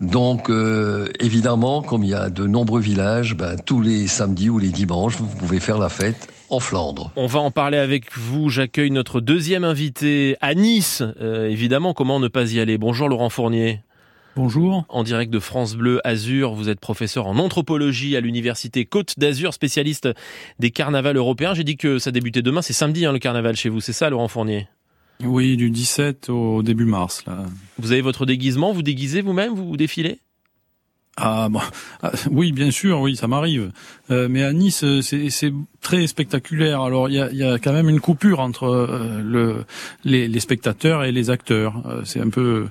Donc, euh, évidemment, comme il y a de nombreux villages, ben, tous les samedis ou les dimanches, vous pouvez faire la fête en Flandre. On va en parler avec vous. J'accueille notre deuxième invité à Nice. Euh, évidemment, comment ne pas y aller? Bonjour Laurent Fournier. Bonjour. En direct de France Bleu Azur, vous êtes professeur en anthropologie à l'université Côte d'Azur, spécialiste des carnavals européens. J'ai dit que ça débutait demain, c'est samedi hein, le carnaval chez vous, c'est ça Laurent Fournier? Oui, du 17 au début mars, là. Vous avez votre déguisement, vous déguisez vous-même, vous, vous défilez? Ah, bon, ah, oui, bien sûr, oui, ça m'arrive. Euh, mais à Nice, euh, c'est très spectaculaire. Alors, il y a, y a quand même une coupure entre euh, le, les, les spectateurs et les acteurs. Euh, c'est un peu,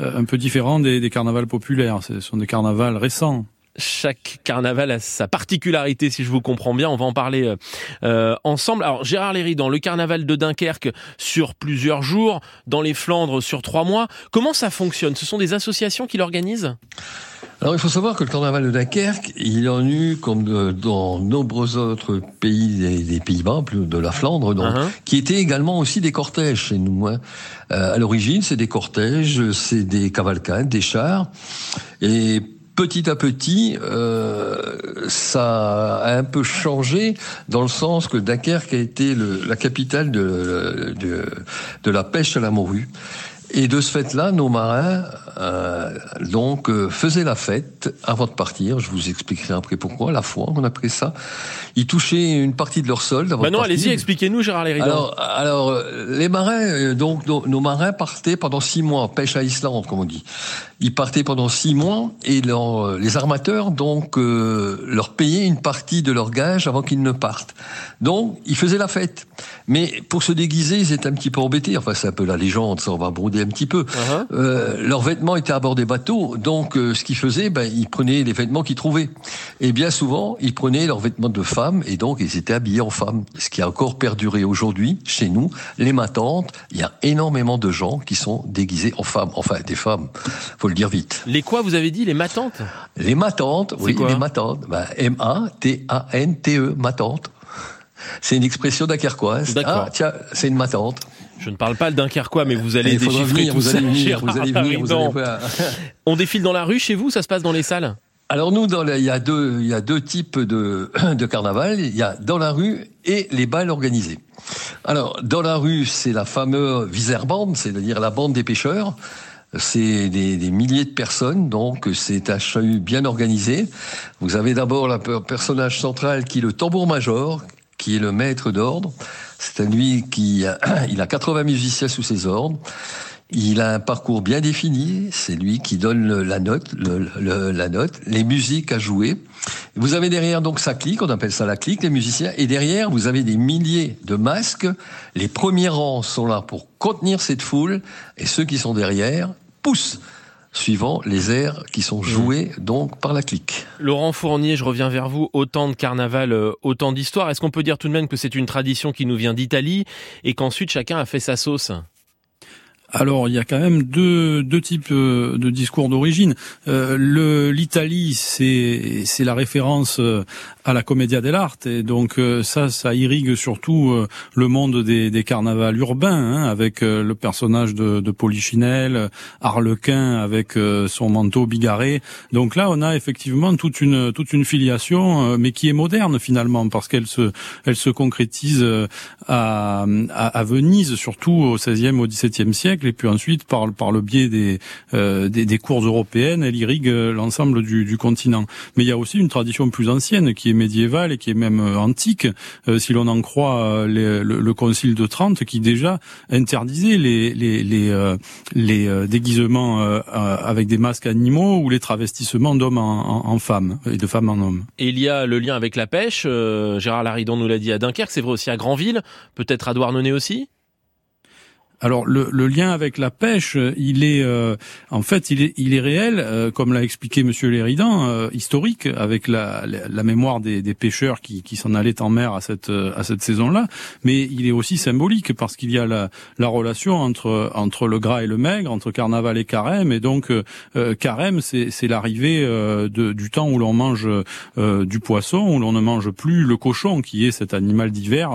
euh, un peu différent des, des carnavals populaires. Ce sont des carnavals récents. chaque carnaval a sa particularité, si je vous comprends bien. On va en parler euh, euh, ensemble. Alors, Gérard Léridan, le carnaval de Dunkerque sur plusieurs jours, dans les Flandres sur trois mois. Comment ça fonctionne? Ce sont des associations qui l'organisent? Alors il faut savoir que le carnaval de Dunkerque, il en eut comme de- dans nombreux autres pays des, des Pays-Bas, plus de la Flandre, donc, Uh-huh. qui étaient également aussi des cortèges chez nous. hein. Euh, à l'origine, c'est des cortèges, c'est des cavalcades, des chars, et petit à petit, euh, ça a un peu changé dans le sens que Dunkerque a été le- la capitale de, de, de la pêche à la morue. Et de ce fait-là, nos marins euh, donc euh, faisaient la fête avant de partir. Je vous expliquerai après pourquoi. La foi, on appelait ça. Ils touchaient une partie de leur solde avant Bah non, allez-y, expliquez-nous, Gérard Léridan. Alors, alors euh, les marins, euh, donc nos, nos marins partaient pendant six mois, pêche à Islande, comme on dit. Ils partaient pendant six mois et leur- les armateurs donc euh, leur payaient une partie de leur gage avant qu'ils ne partent. Donc ils faisaient la fête. Mais pour se déguiser, ils étaient un petit peu embêtés. Enfin, c'est un peu la légende, ça on va brouder un petit peu. Uh-huh. Leurs vêtements étaient à bord des bateaux, donc euh, ce qu'ils faisaient, ben, ils prenaient les vêtements qu'ils trouvaient. Et bien souvent, ils prenaient leurs vêtements de femmes et donc ils étaient habillés en femmes. Ce qui a encore perduré aujourd'hui chez nous, les matantes, il y a énormément de gens qui sont déguisés en femmes. Enfin, des femmes, faut le dire vite. Les quoi, vous avez dit Les matantes? Les matantes, oui, quoi les matantes. Ben, M-A-T-A-N-T-E, matante. C'est une expression dunkerquoise. D'accord. Ah, tiens, c'est une matante. Je ne parle pas le Dunkerquois, mais vous allez déchiffrer venir, tout vous ça, allez venir, vous allez venir, vous allez Léridan. voir. On défile dans la rue chez vous, ça se passe dans les salles? Alors nous, dans la- il y a deux, il y a deux types de, de carnaval. Il y a dans la rue et les balles organisés. Alors, dans la rue, c'est la fameuse Viserbande, c'est-à-dire la bande des pêcheurs. C'est des, des, milliers de personnes, donc c'est un chahut bien organisé. Vous avez d'abord le personnage central qui est le tambour-major, qui est le maître d'ordre. C'est lui qui a, il a 80 musiciens sous ses ordres. Il a un parcours bien défini. C'est lui qui donne la note, les musiques à jouer. Vous avez derrière donc sa clique, on appelle ça la clique, les musiciens. Et derrière, vous avez des milliers de masques. Les premiers rangs sont là pour contenir cette foule, et ceux qui sont derrière poussent suivant les airs qui sont joués donc par la clique. Laurent Fournier, je reviens vers vous. Autant de carnaval, euh, autant d'histoire. Est-ce qu'on peut dire tout de même que c'est une tradition qui nous vient d'Italie et qu'ensuite chacun a fait sa sauce? Alors, il y a quand même deux, deux types euh, de discours d'origine. Euh, L'Italie, c'est la référence euh, à la commedia dell'arte, et donc ça, ça irrigue surtout le monde des, des carnavals urbains, hein, avec le personnage de, de Polichinelle, Harlequin avec son manteau bigarré. Donc là, on a effectivement toute une toute une filiation, mais qui est moderne finalement, parce qu'elle se elle se concrétise à, à, à Venise, surtout au XVIe au XVIIe siècle et puis ensuite par par le biais des euh, des, des, cours européennes, elle irrigue euh, l'ensemble du, du, continent. Mais il y a aussi une tradition plus ancienne qui est médiévale et qui est même euh, antique, euh, si l'on en croit les, le, le, Concile de Trente, qui déjà interdisait les les les, les déguisements avec des masques animaux ou les travestissements d'hommes en, en, en, femmes et de femmes en hommes. Et il y a le lien avec la pêche. Gérard Laridon nous l'a dit à Dunkerque, c'est vrai aussi à Granville, peut-être à Douarnenez aussi. Alors le, le, lien avec la pêche, il est euh, en fait il est, il est réel, euh, comme l'a expliqué Monsieur Léridan, euh, historique avec la, la, la mémoire des, des, pêcheurs qui, qui s'en allaient en mer à cette à cette saison-là. Mais il est aussi symbolique parce qu'il y a la, la, relation entre entre le gras et le maigre, entre carnaval et carême, et donc carême c'est l'arrivée du temps où l'on mange du poisson, où l'on ne mange plus le cochon, qui est cet animal d'hiver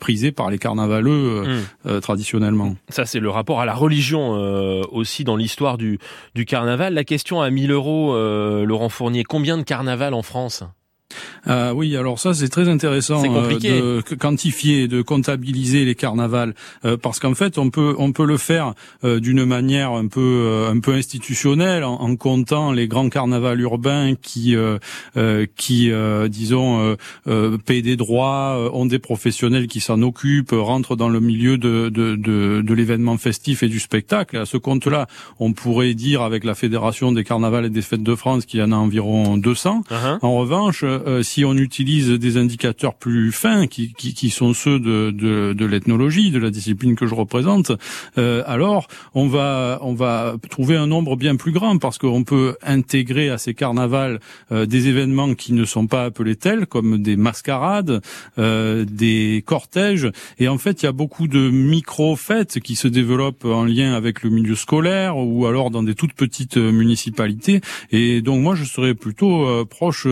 prisé par les carnavaleux mmh. traditionnellement. Ça, c'est le rapport à la religion euh, aussi dans l'histoire du, carnaval. La question à 1000 euros, euh, Laurent Fournier, combien de carnaval en France? Ah oui, alors ça c'est très intéressant euh, de quantifier, de comptabiliser les carnavals, euh, parce qu'en fait on peut on peut le faire euh, d'une manière un peu un peu institutionnelle en, en, comptant les grands carnavals urbains qui qui disons paient des droits, ont des professionnels qui s'en occupent, rentrent dans le milieu de de, de, de l'événement festif et du spectacle. À ce compte-là, on pourrait dire avec la fédération des carnavals et des fêtes de France qu'il y en a environ 200. Uh-huh. En revanche euh, si on utilise des indicateurs plus fins, qui, qui, qui sont ceux de, de, de l'ethnologie, de la discipline que je représente, euh, alors on va, on va trouver un nombre bien plus grand parce qu'on peut intégrer à ces carnavals euh, des événements qui ne sont pas appelés tels, comme des mascarades, euh, des cortèges. Et en fait, il y a beaucoup de micro-fêtes qui se développent en lien avec le milieu scolaire ou alors dans des toutes petites municipalités. Et donc moi, je serais plutôt proche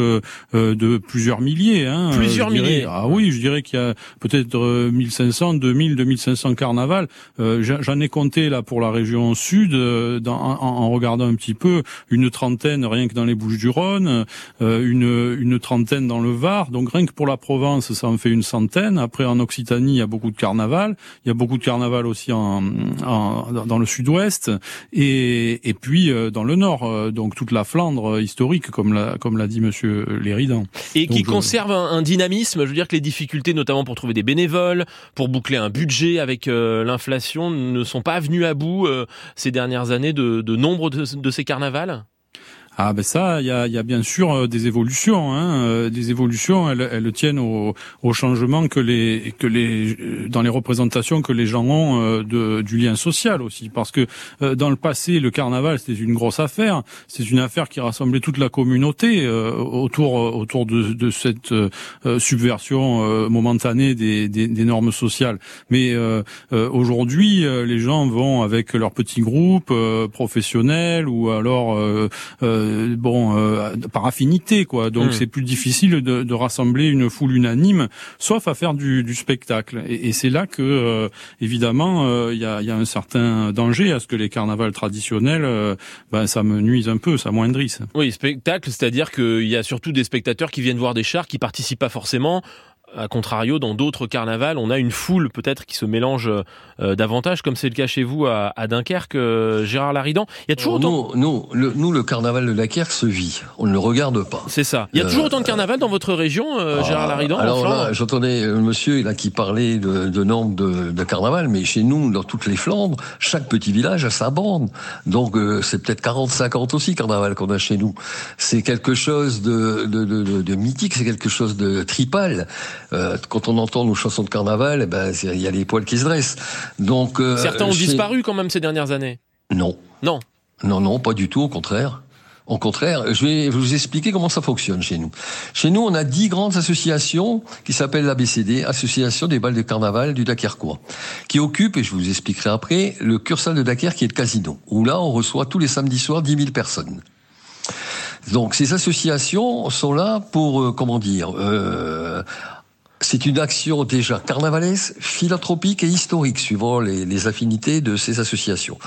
de plusieurs milliers. Hein, plusieurs milliers. Ah oui, je dirais qu'il y a peut-être 1500, 2000, 2500 carnavals. Euh, J'en ai compté là pour la région sud, euh, dans, en, en, regardant un petit peu, une trentaine rien que dans les Bouches-du-Rhône, euh, une, une trentaine dans le Var. Donc rien que pour la Provence, ça en fait une centaine. Après en Occitanie, il y a beaucoup de carnaval. Il y a beaucoup de carnaval aussi en, en dans le sud-ouest et, et puis dans le nord. Donc toute la Flandre historique, comme l'a comme l'a dit Monsieur Léridan. Et qui conserve un, un, dynamisme. Je veux dire que les difficultés, notamment pour trouver des bénévoles, pour boucler un budget avec euh, l'inflation, ne sont pas venues à bout euh, ces dernières années de, de nombre de, de ces carnavals? Ah ben ça, il y a, y a, bien sûr euh, des évolutions. Hein. Euh, des évolutions, elles, elles tiennent au, au, changement que les que les euh, dans les représentations que les gens ont de, du lien social aussi. Parce que dans le passé, le carnaval c'était une grosse affaire. C'est une affaire qui rassemblait toute la communauté autour autour de, de cette subversion momentanée des, des, des, normes sociales. Mais aujourd'hui, les gens vont avec leurs petits groupes professionnels ou alors bon euh, par affinité quoi. Donc mmh. c'est plus difficile de, de, rassembler une foule unanime, sauf à faire du, du spectacle. Et, et c'est là que euh, évidemment il y a, y, a, un certain danger à ce que les carnavals traditionnels, ben ça me nuise un peu, ça moindrisse. Oui, spectacle, c'est-à-dire qu'il y a surtout des spectateurs qui viennent voir des chars, qui participent pas forcément à contrario, dans d'autres carnavals, on a une foule peut-être qui se mélange euh, davantage, comme c'est le cas chez vous à, à Dunkerque, euh, Gérard Laridan. Il y a toujours autant... nous, nous, le, nous, le carnaval de Dunkerque se vit. On ne le regarde pas. C'est ça. Il y a toujours autant de carnaval dans votre région, euh, Gérard Ah, Laridan en Alors là, j'entendais le monsieur là qui parlait de, de nombre de, de carnaval, mais chez nous, dans toutes les Flandres, chaque petit village a sa bande. Donc euh, c'est peut-être 40, 50 aussi carnaval qu'on a chez nous. C'est quelque chose de, de, de, de- de mythique, c'est quelque chose de tripal. Euh, quand on entend nos chansons de carnaval, eh ben il y a les poils qui se dressent. Donc euh, Certains ont disparu quand même ces dernières années. Non. Non. Non, non, pas du tout, au contraire. Au contraire, je vais vous expliquer comment ça fonctionne chez nous. Chez nous, on a dix grandes associations qui s'appellent l'ABCD, Association des balles de carnaval du Dakerquois, qui occupe, et je vous expliquerai après, le Cursal de Dakar qui est le casino, où là, on reçoit tous les samedis soirs 10 000 personnes. Donc, ces associations sont là pour, euh, comment dire, euh, c'est une action déjà carnavalesque, philanthropique et historique, suivant les, les affinités de ces associations.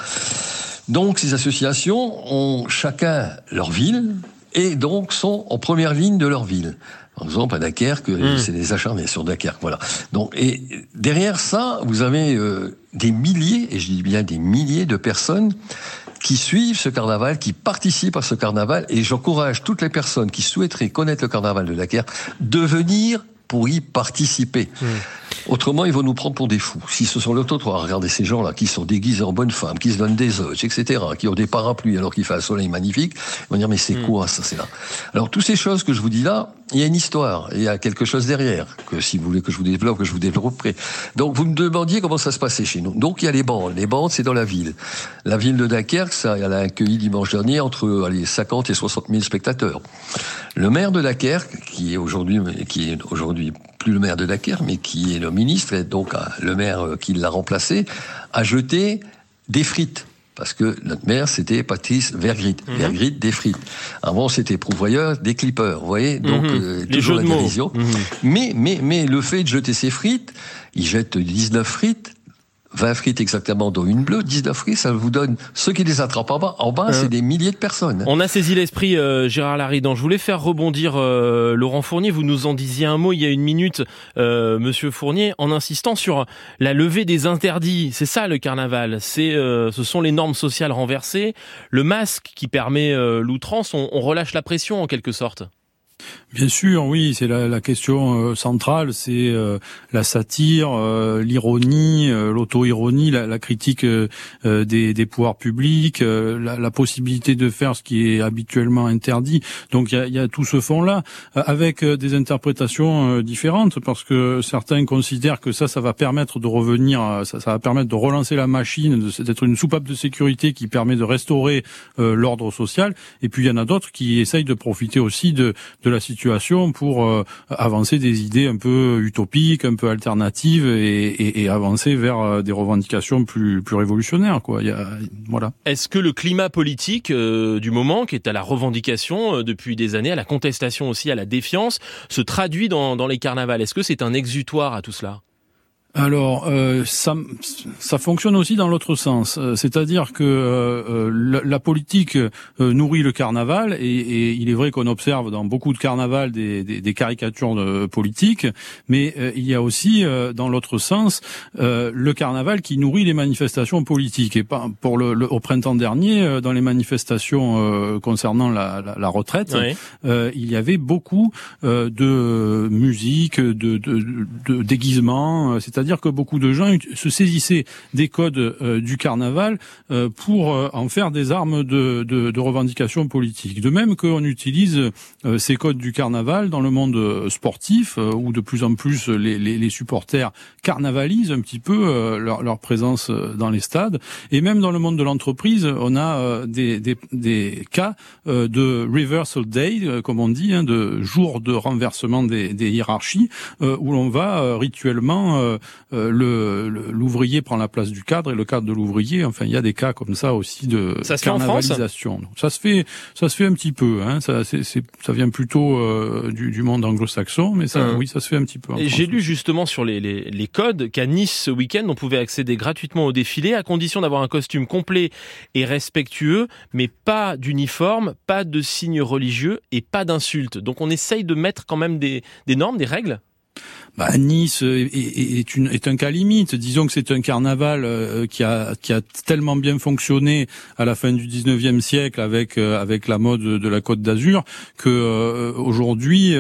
Donc ces associations ont chacun leur ville et donc sont en première ligne de leur ville. Par exemple, à Dunkerque, Hmm. c'est des acharnés sur Dunkerque, voilà. Donc, et derrière ça, vous avez euh, des milliers, et je dis bien des milliers de personnes qui suivent ce carnaval, qui participent à ce carnaval, et j'encourage toutes les personnes qui souhaiteraient connaître le carnaval de Dunkerque de venir pour y participer. Autrement, ils vont nous prendre pour des fous. Si ce sont le trottoir, regardez ces gens-là qui sont déguisés en bonnes femmes, qui se donnent des œufs, etc., qui ont des parapluies alors qu'il fait un soleil magnifique, ils vont dire mais c'est quoi ça, c'est là? Alors toutes ces choses que je vous dis là, il y a une histoire, il y a quelque chose derrière que si vous voulez que je vous développe, que je vous développerai. Donc vous me demandiez comment ça se passait chez nous. Donc il y a les bandes, les bandes c'est dans la ville. La ville de Dunkerque, ça, elle a accueilli dimanche dernier entre allez, 50 et 60 000 spectateurs. Le maire de Dunkerque, qui est aujourd'hui, qui est aujourd'hui plus le maire de Dunkerque, mais qui est le ministre, et donc euh, le maire euh, qui l'a remplacé, a jeté des frites. Parce que notre maire, c'était Patrice Vergrit. Mhm. Vergrit, des frites. Avant, c'était Prouvoyeur, des clippers. Vous voyez Donc, Mhm. euh, Les toujours la dérision. Mhm. Mais, mais, mais le fait de jeter ces frites, il jette 19 frites, 20 frites exactement, dont une bleue, 19 frites, ça vous donne, ceux qui les attrapent en bas, en bas, Hein. c'est des milliers de personnes. On a saisi l'esprit, euh, Gérard Laridan. Je voulais faire rebondir euh, Laurent Fournier. Vous nous en disiez un mot il y a une minute, euh, Monsieur Fournier, en insistant sur la levée des interdits. C'est ça le carnaval. C'est, euh, ce sont les normes sociales renversées. Le masque qui permet euh, l'outrance. On, on relâche la pression en quelque sorte. Bien sûr, oui, c'est la, la question euh, centrale, c'est euh, la satire, euh, l'ironie, euh, l'auto-ironie, la, la critique euh, euh, des, des pouvoirs publics, la, la possibilité de faire ce qui est habituellement interdit. Donc il y a, y a tout ce fond-là, avec des interprétations différentes, parce que certains considèrent que ça, ça va permettre de revenir, ça, ça va permettre de relancer la machine, d'être une soupape de sécurité qui permet de restaurer l'ordre social. Et puis il y en a d'autres qui essayent de profiter aussi de, de la situation pour euh, avancer des idées un peu utopiques, un peu alternatives et, avancer vers euh, des revendications plus, révolutionnaires. Quoi. Y a, voilà. Est-ce que le climat politique euh, du moment, qui est à la revendication depuis des années, à la contestation aussi, à la défiance, se traduit dans, dans les carnavals? Est-ce que c'est un exutoire à tout cela? Alors, euh, ça, ça fonctionne aussi dans l'autre sens, Euh, c'est-à-dire que euh, euh, la, la politique euh, nourrit le carnaval, et, et il est vrai qu'on observe dans beaucoup de carnavals des, des, des caricatures de politiques, mais euh, il y a aussi, euh, dans l'autre sens, euh, le carnaval qui nourrit les manifestations politiques. Et pas, pour le, le- au printemps dernier, euh, dans les manifestations euh, concernant la, la, la retraite, euh, il y avait beaucoup euh, de musique, de, de, de déguisements, euh, c'est-à-dire que beaucoup de gens se saisissaient des codes euh, du carnaval euh, pour euh, en faire des armes de, de, de revendication politique. De même qu'on utilise ces codes du carnaval dans le monde sportif, où de plus en plus les, les, les supporters carnavalisent un petit peu leur, leur présence dans les stades, et même dans le monde de l'entreprise, on a des, des, des cas de reversal day, comme on dit, hein, de jour de renversement des, des hiérarchies, où l'on va rituellement, euh, le- le- l'ouvrier prend la place du cadre et le cadre de l'ouvrier. Enfin, il y a des cas comme ça aussi de Ça se fait en France carnavalisation. Ça se fait, ça se fait un petit peu. Hein, ça, vient plutôt euh, du, du monde anglo-saxon, mais ça, Hum. oui, ça se fait un petit peu. j'ai lu justement sur les, les, les codes qu'à Nice ce week-end, on pouvait accéder gratuitement au défilé à condition d'avoir un costume complet et respectueux, mais pas d'uniforme, pas de signes religieux et pas d'insultes. Donc on essaye de mettre quand même des, des normes, des règles? Bah, Nice est, une, est un cas limite. Disons que c'est un carnaval euh, qui a qui a tellement bien fonctionné à la fin du 19e siècle avec euh, avec la mode de la Côte d'Azur que euh, aujourd'hui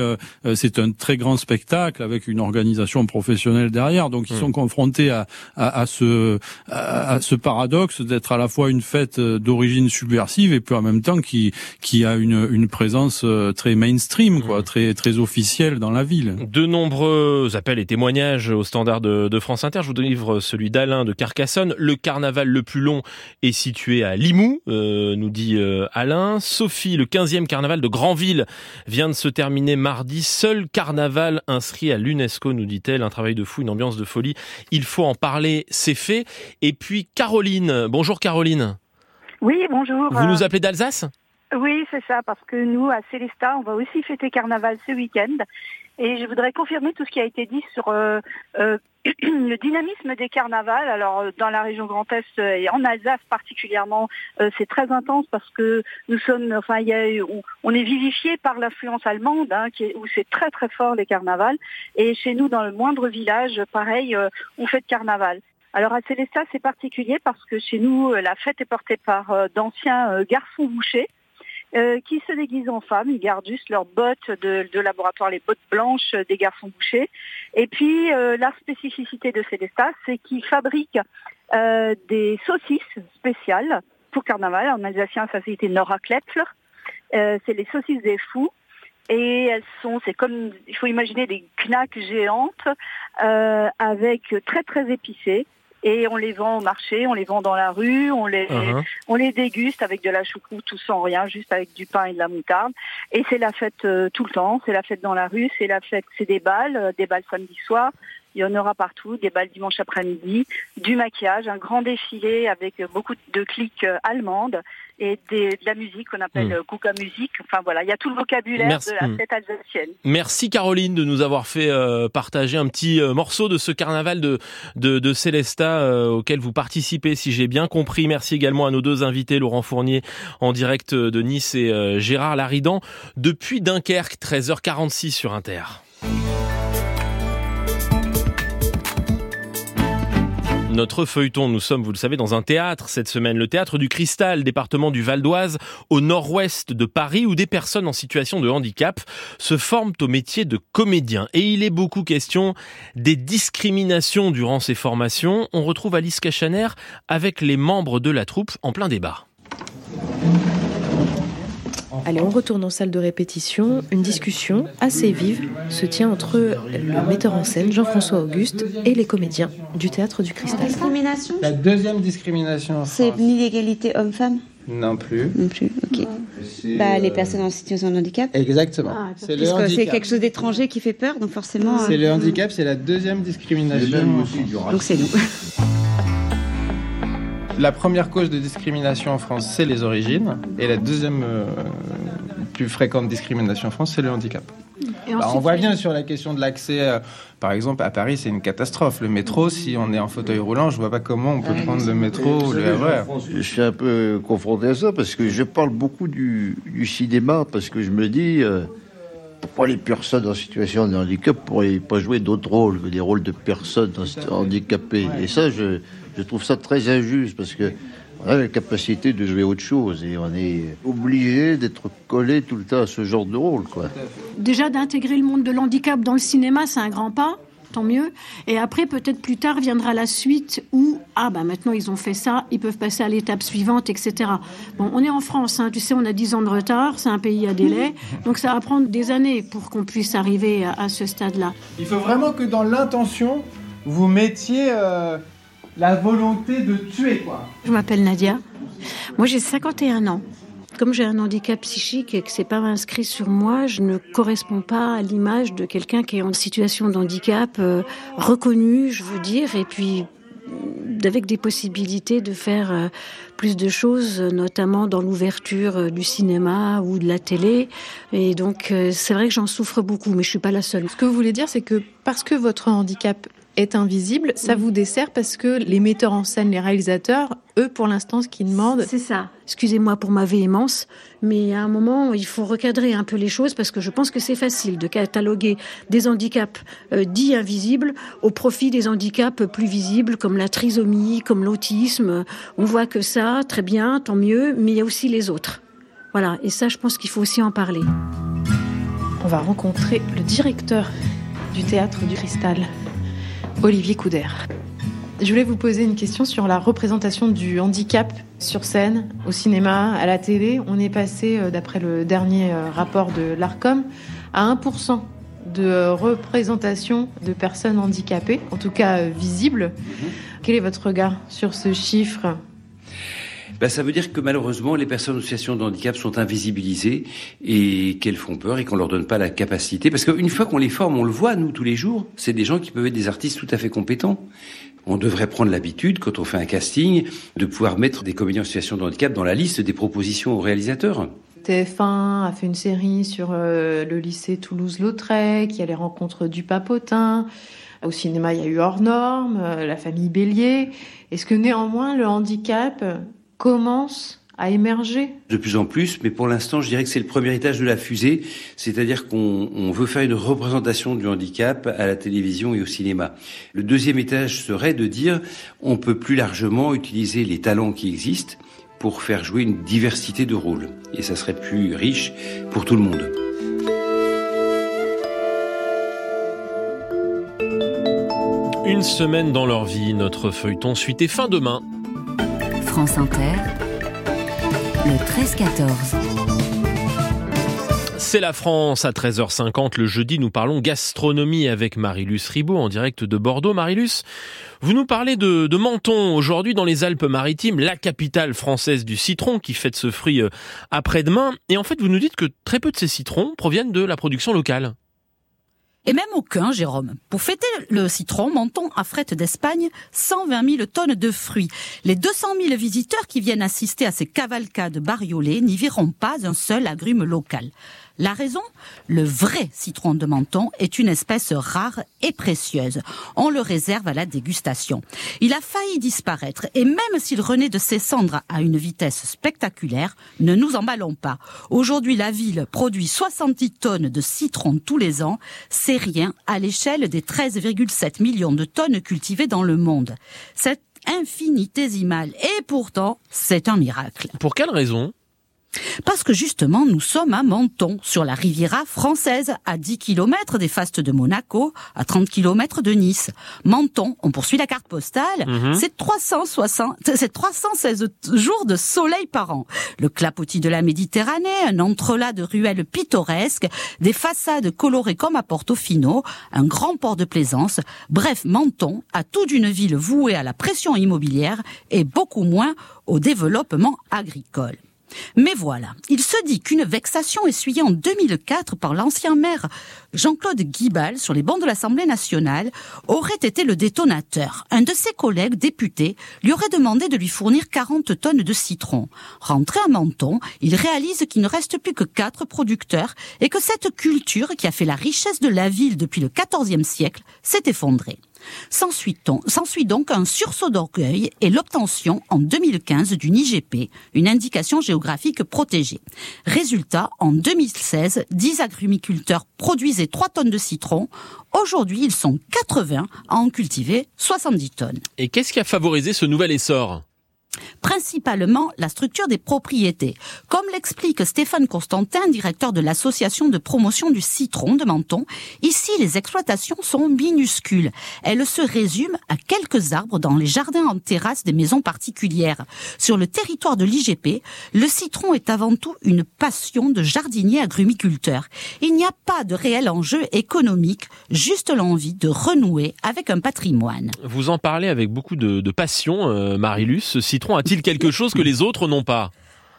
c'est un très grand spectacle avec une organisation professionnelle derrière. Donc ils hmm. sont confrontés à, à, à ce à, ce paradoxe d'être à la fois une fête d'origine subversive et puis en même temps qui qui a une une présence très mainstream quoi, hmm. très très officielle dans la ville. De nombreux appels et témoignages au standard de, de France Inter. Je vous livre celui d'Alain de Carcassonne. Le carnaval le plus long est situé à Limoux, euh, nous dit euh, Alain. Sophie, le 15e carnaval de Granville vient de se terminer mardi. Seul carnaval inscrit à l'UNESCO, nous dit-elle. Un travail de fou, une ambiance de folie. Il faut en parler, c'est fait. Et puis Caroline. Bonjour Caroline. Oui, bonjour. Vous nous appelez d'Alsace? Oui, c'est ça, parce que nous, à Célestat, on va aussi fêter Carnaval ce week-end. Et je voudrais confirmer tout ce qui a été dit sur euh, euh, le dynamisme des carnavals. Alors euh, dans la région Grand Est et en Alsace particulièrement, c'est très intense parce que nous sommes, enfin, y on est vivifié par l'influence allemande, hein, où c'est très très fort les carnavals. Et chez nous, dans le moindre village, pareil, on fait de carnaval. Alors à Célestat, c'est particulier parce que chez nous, la fête est portée par d'anciens garçons bouchers euh, qui se déguisent en femmes. Ils gardent juste leurs bottes de, laboratoire, les bottes blanches des garçons bouchers. Et puis, euh, la spécificité de Célestat, c'est qu'ils fabriquent euh, des saucisses spéciales pour carnaval. En alsacien, ça s'était Nora Klepfler. c'est les saucisses des fous. Et elles sont, c'est comme, il faut imaginer des knacks géantes avec très très épicées et on les vend au marché, on les vend dans la rue, on les, uh-huh. on les déguste avec de la choucroute tout sans rien, juste avec du pain et de la moutarde. Et c'est la fête euh, tout le temps, c'est la fête dans la rue, c'est la fête, c'est des balles, euh, des balles samedi soir, il y en aura partout, des balles dimanche après-midi, du maquillage, un grand défilé avec beaucoup de clics euh, allemandes et de la musique qu'on appelle mmh. Musique. Enfin voilà, il y a tout le vocabulaire de la fête alsacienne. Merci Caroline de nous avoir fait euh, partager un petit euh, morceau de ce carnaval de, de, de Célesta auquel vous participez, si j'ai bien compris. Merci également à nos deux invités, Laurent Fournier en direct de Nice et Gérard Laridan depuis Dunkerque, 13h46 sur Inter. Notre feuilleton, nous sommes, vous le savez, dans un théâtre cette semaine, le théâtre du Cristal, département du Val d'Oise, au nord-ouest de Paris, où des personnes en situation de handicap se forment au métier de comédien. Et il est beaucoup question des discriminations durant ces formations. On retrouve Alice Cachaner avec les membres de la troupe en plein débat. Allez, on retourne en salle de répétition. Une discussion assez vive se tient entre le metteur en scène, Jean-François Auguste, et les comédiens du Théâtre du Cristal. discrimination La deuxième discrimination. C'est l'inégalité homme-femme non plus. Non plus, ok. Bah, les personnes en situation de handicap Exactement. Ah, c'est c'est quelque chose d'étranger qui fait peur, donc forcément. C'est le euh, handicap, c'est la deuxième discrimination. Donc c'est nous. La première cause de discrimination en France, c'est les origines. Et la deuxième euh, plus fréquente discrimination en France, c'est le handicap. Bah, on voit bien sur la question de l'accès, euh, par exemple, à Paris, c'est une catastrophe. Le métro, si on est en fauteuil roulant, je vois pas comment on peut prendre le métro ou le RER. Je suis un peu confronté à ça parce que je parle beaucoup du, cinéma parce que je me dis. Euh, pourquoi les personnes en situation de handicap pourraient pas jouer d'autres rôles que des rôles de personnes handicapées Et ça, je, je trouve ça très injuste parce que on a la capacité de jouer autre chose et on est obligé d'être collé tout le temps à ce genre de rôle. Quoi. Déjà d'intégrer le monde de l'handicap dans le cinéma, c'est un grand pas, tant mieux. Et après, peut-être plus tard viendra la suite où, ah ben maintenant ils ont fait ça, ils peuvent passer à l'étape suivante, etc. Bon, on est en France, hein, tu sais, on a 10 ans de retard, c'est un pays à délai, donc ça va prendre des années pour qu'on puisse arriver à, ce stade-là. Il faut vraiment que dans l'intention, vous mettiez... Euh, la volonté de tuer, quoi. Je m'appelle Nadia. Moi, j'ai 51 ans. Comme j'ai un handicap psychique et que c'est pas inscrit sur moi, je ne corresponds pas à l'image de quelqu'un qui est en situation de handicap euh, reconnu, je veux dire, et puis avec des possibilités de faire euh, plus de choses, notamment dans l'ouverture euh, du cinéma ou de la télé. Et donc, c'est vrai que j'en souffre beaucoup, mais je suis pas la seule. Ce que vous voulez dire, c'est que parce que votre handicap est invisible, ça vous dessert parce que les metteurs en scène, les réalisateurs, eux, pour l'instant, ce qu'ils demandent... C'est ça. Excusez-moi pour ma véhémence, mais à un moment, il faut recadrer un peu les choses parce que je pense que c'est facile de cataloguer des handicaps euh, dits invisibles au profit des handicaps plus visibles comme la trisomie, comme l'autisme. On voit que ça, très bien, tant mieux, mais il y a aussi les autres. Voilà, et ça, je pense qu'il faut aussi en parler. On va rencontrer le directeur du théâtre du Cristal, Olivier Couder. Je voulais vous poser une question sur la représentation du handicap sur scène, au cinéma, à la télé. On est passé, euh, d'après le dernier euh, rapport de l'ARCOM, à 1% de représentation de personnes handicapées, en tout cas euh, visibles. Quel est votre regard sur ce chiffre? Ben, ça veut dire que malheureusement, les personnes en situation de handicap sont invisibilisées et qu'elles font peur et qu'on leur donne pas la capacité. Parce qu'une fois qu'on les forme, on le voit, nous, tous les jours, c'est des gens qui peuvent être des artistes tout à fait compétents. On devrait prendre l'habitude, quand on fait un casting, de pouvoir mettre des comédiens en situation de handicap dans la liste des propositions aux réalisateurs. TF1 a fait une série sur euh, le lycée Toulouse-Lautrec, il y a les rencontres du Papotin. Au cinéma, il y a eu Hors Normes, euh, la famille Bélier. Est-ce que néanmoins le handicap commence à émerger De plus en plus, mais pour l'instant, je dirais que c'est le premier étage de la fusée, c'est-à-dire qu'on veut faire une représentation du handicap à la télévision et au cinéma. Le deuxième étage serait de dire on peut plus largement utiliser les talents qui existent pour faire jouer une diversité de rôles. Et ça serait plus riche pour tout le monde. Une semaine dans leur vie, notre feuilleton suite et fin demain. France Inter, le 13-14. C'est la France à 13h50 le jeudi. Nous parlons gastronomie avec Marilus Ribaud en direct de Bordeaux. Marilus, vous nous parlez de, de Menton aujourd'hui dans les Alpes-Maritimes, la capitale française du citron qui fête ce fruit euh, après-demain. Et en fait, vous nous dites que très peu de ces citrons proviennent de la production locale. Et même aucun, Jérôme. Pour fêter le citron, Menton affrète d'Espagne 120 000 tonnes de fruits. Les 200 000 visiteurs qui viennent assister à ces cavalcades bariolées n'y verront pas un seul agrume local. La raison Le vrai citron de menton est une espèce rare et précieuse. On le réserve à la dégustation. Il a failli disparaître et même s'il renaît de ses cendres à une vitesse spectaculaire, ne nous emballons pas. Aujourd'hui, la ville produit 70 tonnes de citron tous les ans. C'est rien à l'échelle des 13,7 millions de tonnes cultivées dans le monde. C'est infinitésimal et pourtant, c'est un miracle. Pour quelle raison parce que justement, nous sommes à Menton, sur la Riviera française, à 10 km des fastes de Monaco, à 30 km de Nice. Menton, on poursuit la carte postale, Mhm. c'est 360, c'est 316 jours de soleil par an. Le clapotis de la Méditerranée, un entrelac de ruelles pittoresques, des façades colorées comme à Portofino, un grand port de plaisance. Bref, Menton a tout d'une ville vouée à la pression immobilière et beaucoup moins au développement agricole. Mais voilà, il se dit qu'une vexation essuyée en 2004 par l'ancien maire Jean-Claude Guibal sur les bancs de l'Assemblée nationale aurait été le détonateur. Un de ses collègues députés lui aurait demandé de lui fournir 40 tonnes de citron. Rentré à Menton, il réalise qu'il ne reste plus que quatre producteurs et que cette culture qui a fait la richesse de la ville depuis le XIVe siècle s'est effondrée. S'ensuit on- s'ensuit donc un sursaut d'orgueil et l'obtention en 2015 d'une IGP, une indication géographique protégée. Résultat, en 2016, 10 agrumiculteurs produisaient 3 tonnes de citron. Aujourd'hui, ils sont 80 à en cultiver 70 tonnes. Et qu'est-ce qui a favorisé ce nouvel essor? Principalement la structure des propriétés. Comme l'explique Stéphane Constantin, directeur de l'association de promotion du citron de Menton, ici les exploitations sont minuscules. Elles se résument à quelques arbres dans les jardins en terrasse des maisons particulières. Sur le territoire de l'IGP, le citron est avant tout une passion de jardinier agrumiculteur. Il n'y a pas de réel enjeu économique, juste l'envie de renouer avec un patrimoine. Vous en parlez avec beaucoup de, passion, euh, Marilus. A-t-il quelque chose que les autres n'ont pas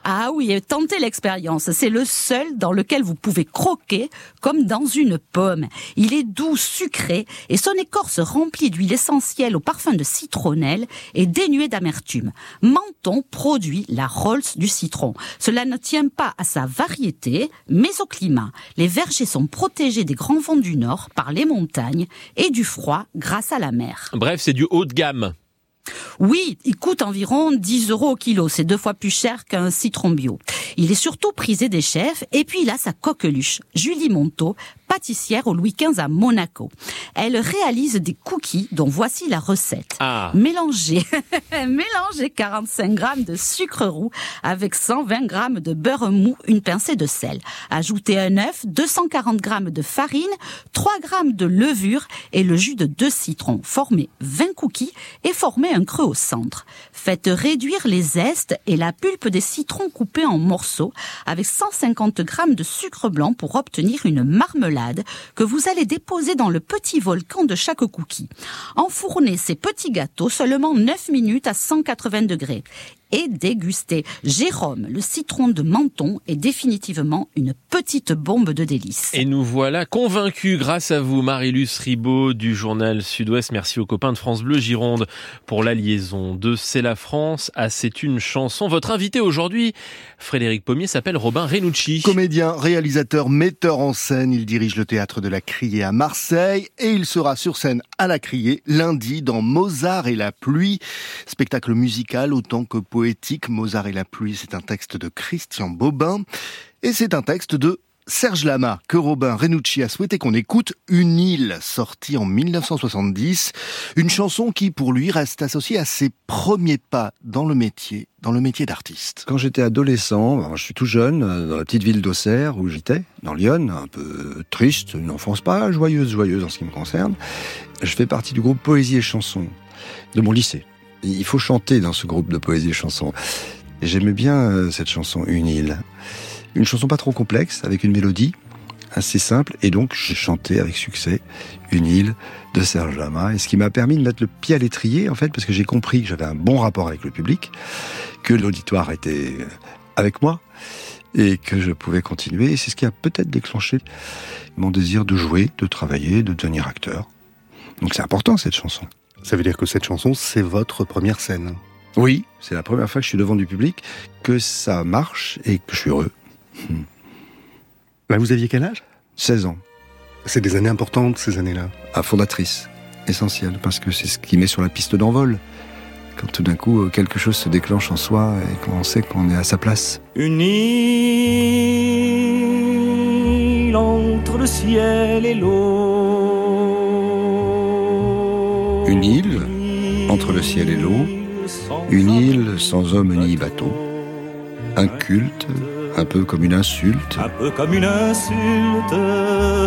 Ah oui, tentez l'expérience. C'est le seul dans lequel vous pouvez croquer comme dans une pomme. Il est doux, sucré et son écorce remplie d'huile essentielle au parfum de citronnelle est dénué d'amertume. Menton produit la Rolls du citron. Cela ne tient pas à sa variété, mais au climat. Les vergers sont protégés des grands vents du nord par les montagnes et du froid grâce à la mer. Bref, c'est du haut de gamme. Oui, il coûte environ 10 euros au kilo. C'est deux fois plus cher qu'un citron bio. Il est surtout prisé des chefs. Et puis il a sa coqueluche, Julie Monteau, pâtissière au Louis XV à Monaco. Elle réalise des cookies dont voici la recette. Ah. Mélangez, mélangez 45 grammes de sucre roux avec 120 grammes de beurre mou, une pincée de sel. Ajoutez un œuf, 240 grammes de farine, 3 grammes de levure et le jus de deux citrons. Formez 20 cookies et formez un creux au centre. Faites réduire les zestes et la pulpe des citrons coupés en morceaux avec 150 grammes de sucre blanc pour obtenir une marmelade que vous allez déposer dans le petit volcan de chaque cookie. Enfournez ces petits gâteaux seulement 9 minutes à 180 degrés et déguster. Jérôme, le citron de Menton, est définitivement une petite bombe de délices. Et nous voilà convaincus grâce à vous, Marilus Ribaud du journal Sud-Ouest. Merci aux copains de France Bleu Gironde pour la liaison de C'est la France à C'est une chanson. Votre invité aujourd'hui, Frédéric Pommier, s'appelle Robin Renucci. Comédien, réalisateur, metteur en scène, il dirige le théâtre de la Criée à Marseille et il sera sur scène à la Criée lundi dans Mozart et la pluie, spectacle musical autant que poétique. Mozart et la pluie, c'est un texte de Christian Bobin et c'est un texte de Serge Lama, que Robin Renucci a souhaité qu'on écoute, Une île, sortie en 1970. Une chanson qui, pour lui, reste associée à ses premiers pas dans le métier, dans le métier d'artiste. Quand j'étais adolescent, je suis tout jeune, euh, dans la petite ville d'Auxerre, où j'étais, dans Lyon, un peu triste, une enfance pas joyeuse, joyeuse en ce qui me concerne. Je fais partie du groupe Poésie et Chansons de mon lycée. Il faut chanter dans ce groupe de poésie et chansons. J'aimais bien euh, cette chanson Une île. Une chanson pas trop complexe, avec une mélodie assez simple, et donc j'ai chanté avec succès Une île de Serge Lama, et ce qui m'a permis de mettre le pied à l'étrier, en fait, parce que j'ai compris que j'avais un bon rapport avec le public, que l'auditoire était avec moi, et que je pouvais continuer, et c'est ce qui a peut-être déclenché mon désir de jouer, de travailler, de devenir acteur. Donc c'est important cette chanson. Ça veut dire que cette chanson, c'est votre première scène Oui, c'est la première fois que je suis devant du public, que ça marche et que je suis heureux. Bah, vous aviez quel âge? 16 ans. C'est des années importantes, ces années-là. À fondatrice, essentielle, parce que c'est ce qui met sur la piste d'envol. Quand tout d'un coup, quelque chose se déclenche en soi et qu'on sait qu'on est à sa place. Une île entre le ciel et l'eau. Une île entre le ciel et l'eau. Une île sans homme ni bateau. Un culte un peu comme une insulte. Un peu comme une insulte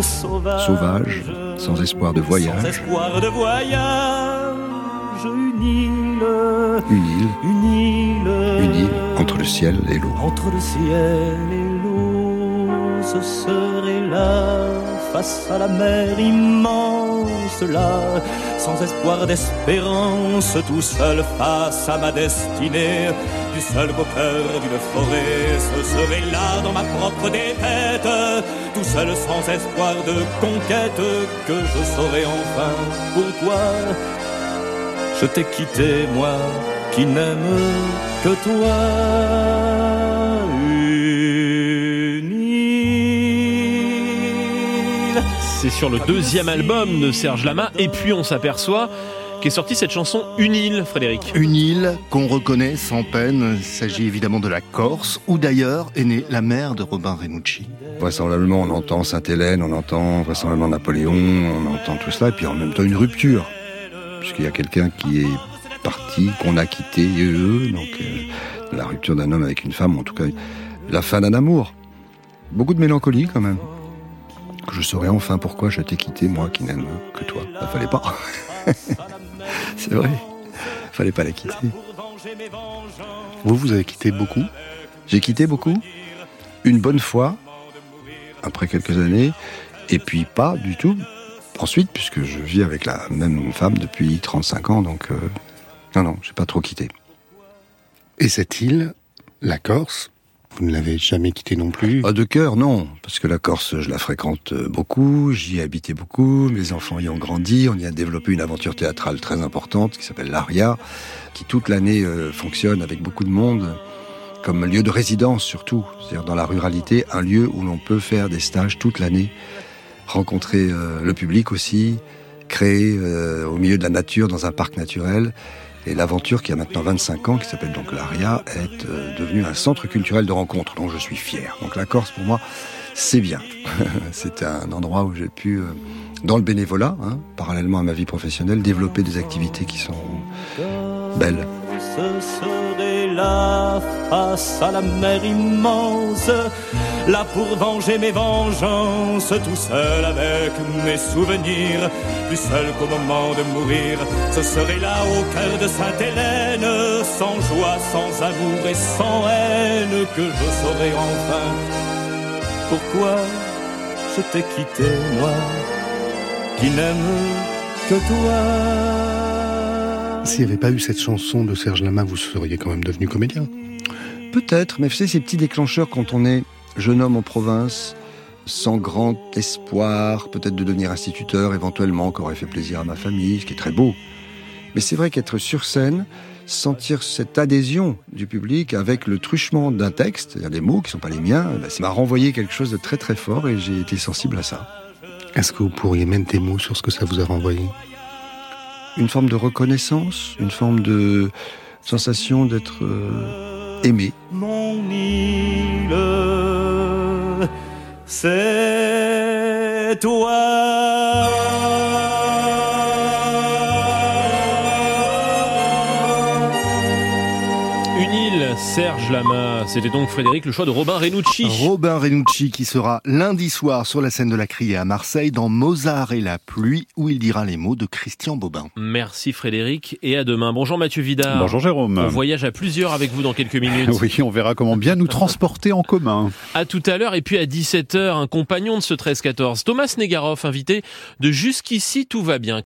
sauvage. Sauvage, sans espoir de voyage. Sans espoir de voyage. Une île. Une île. Une île. Une île entre le ciel et l'eau. Entre le ciel et l'eau, ce serait là, face à la mer immense là, sans espoir d'espérance, tout seul face à ma destinée. Du seul beau cœur d'une forêt, ce serait là dans ma propre défaite, tout seul sans espoir de conquête, que je saurais enfin pourquoi. Je t'ai quitté, moi qui n'aime que toi. C'est sur le deuxième album de Serge Lama, et puis on s'aperçoit qu'est sortie cette chanson Une île, Frédéric. Une île qu'on reconnaît sans peine. Il s'agit évidemment de la Corse, où d'ailleurs est née la mère de Robin Renucci. Vraisemblablement, on entend Sainte-Hélène, on entend vraisemblablement Napoléon, on entend tout cela, et puis en même temps une rupture. Puisqu'il y a quelqu'un qui est parti, qu'on a quitté, eux, donc euh, la rupture d'un homme avec une femme, en tout cas la fin d'un amour. Beaucoup de mélancolie quand même. Que je saurais enfin pourquoi je t'ai quitté, moi qui n'aime que toi. Il fallait pas. C'est vrai. Fallait pas la quitter. Vous, vous avez quitté beaucoup? J'ai quitté beaucoup. Une bonne fois, après quelques années, et puis pas du tout. Ensuite, puisque je vis avec la même femme depuis 35 ans, donc euh, non, non, j'ai pas trop quitté. Et cette île, la Corse, Vous ne l'avez jamais quitté non plus Ah, de cœur, non. Parce que la Corse, je la fréquente beaucoup, j'y ai habité beaucoup, mes enfants y ont grandi, on y a développé une aventure théâtrale très importante qui s'appelle l'Aria, qui toute l'année euh, fonctionne avec beaucoup de monde, comme lieu de résidence surtout. C'est-à-dire dans la ruralité, un lieu où l'on peut faire des stages toute l'année, rencontrer euh, le public aussi, créer euh, au milieu de la nature, dans un parc naturel. Et l'aventure qui a maintenant 25 ans, qui s'appelle donc l'Aria, est euh, devenue un centre culturel de rencontre dont je suis fier. Donc la Corse, pour moi, c'est bien. c'est un endroit où j'ai pu, euh, dans le bénévolat, hein, parallèlement à ma vie professionnelle, développer des activités qui sont belles. Là, face à la mer immense, là pour venger mes vengeances, tout seul avec mes souvenirs, plus seul qu'au moment de mourir. Ce serait là au cœur de Sainte-Hélène, sans joie, sans amour et sans haine, que je saurais enfin pourquoi je t'ai quitté, moi, qui n'aime que toi? S'il n'y avait pas eu cette chanson de Serge Lama, vous seriez quand même devenu comédien. Peut-être, mais vous savez, ces petits déclencheurs quand on est jeune homme en province, sans grand espoir, peut-être de devenir instituteur éventuellement, qui aurait fait plaisir à ma famille, ce qui est très beau. Mais c'est vrai qu'être sur scène, sentir cette adhésion du public avec le truchement d'un texte, c'est-à-dire des mots qui ne sont pas les miens, bah, ça m'a renvoyé quelque chose de très très fort et j'ai été sensible à ça. Est-ce que vous pourriez mettre des mots sur ce que ça vous a renvoyé? Une forme de reconnaissance, une forme de sensation d'être euh, aimé. Mon île, c'est toi. Serge Lama. C'était donc Frédéric, le choix de Robin Renucci. Robin Renucci qui sera lundi soir sur la scène de la Criée à Marseille dans Mozart et la pluie où il dira les mots de Christian Bobin. Merci Frédéric et à demain. Bonjour Mathieu Vidard. Bonjour Jérôme. On voyage à plusieurs avec vous dans quelques minutes. oui, on verra comment bien nous transporter en commun. À tout à l'heure et puis à 17h, un compagnon de ce 13-14, Thomas Negaroff, invité de Jusqu'ici tout va bien.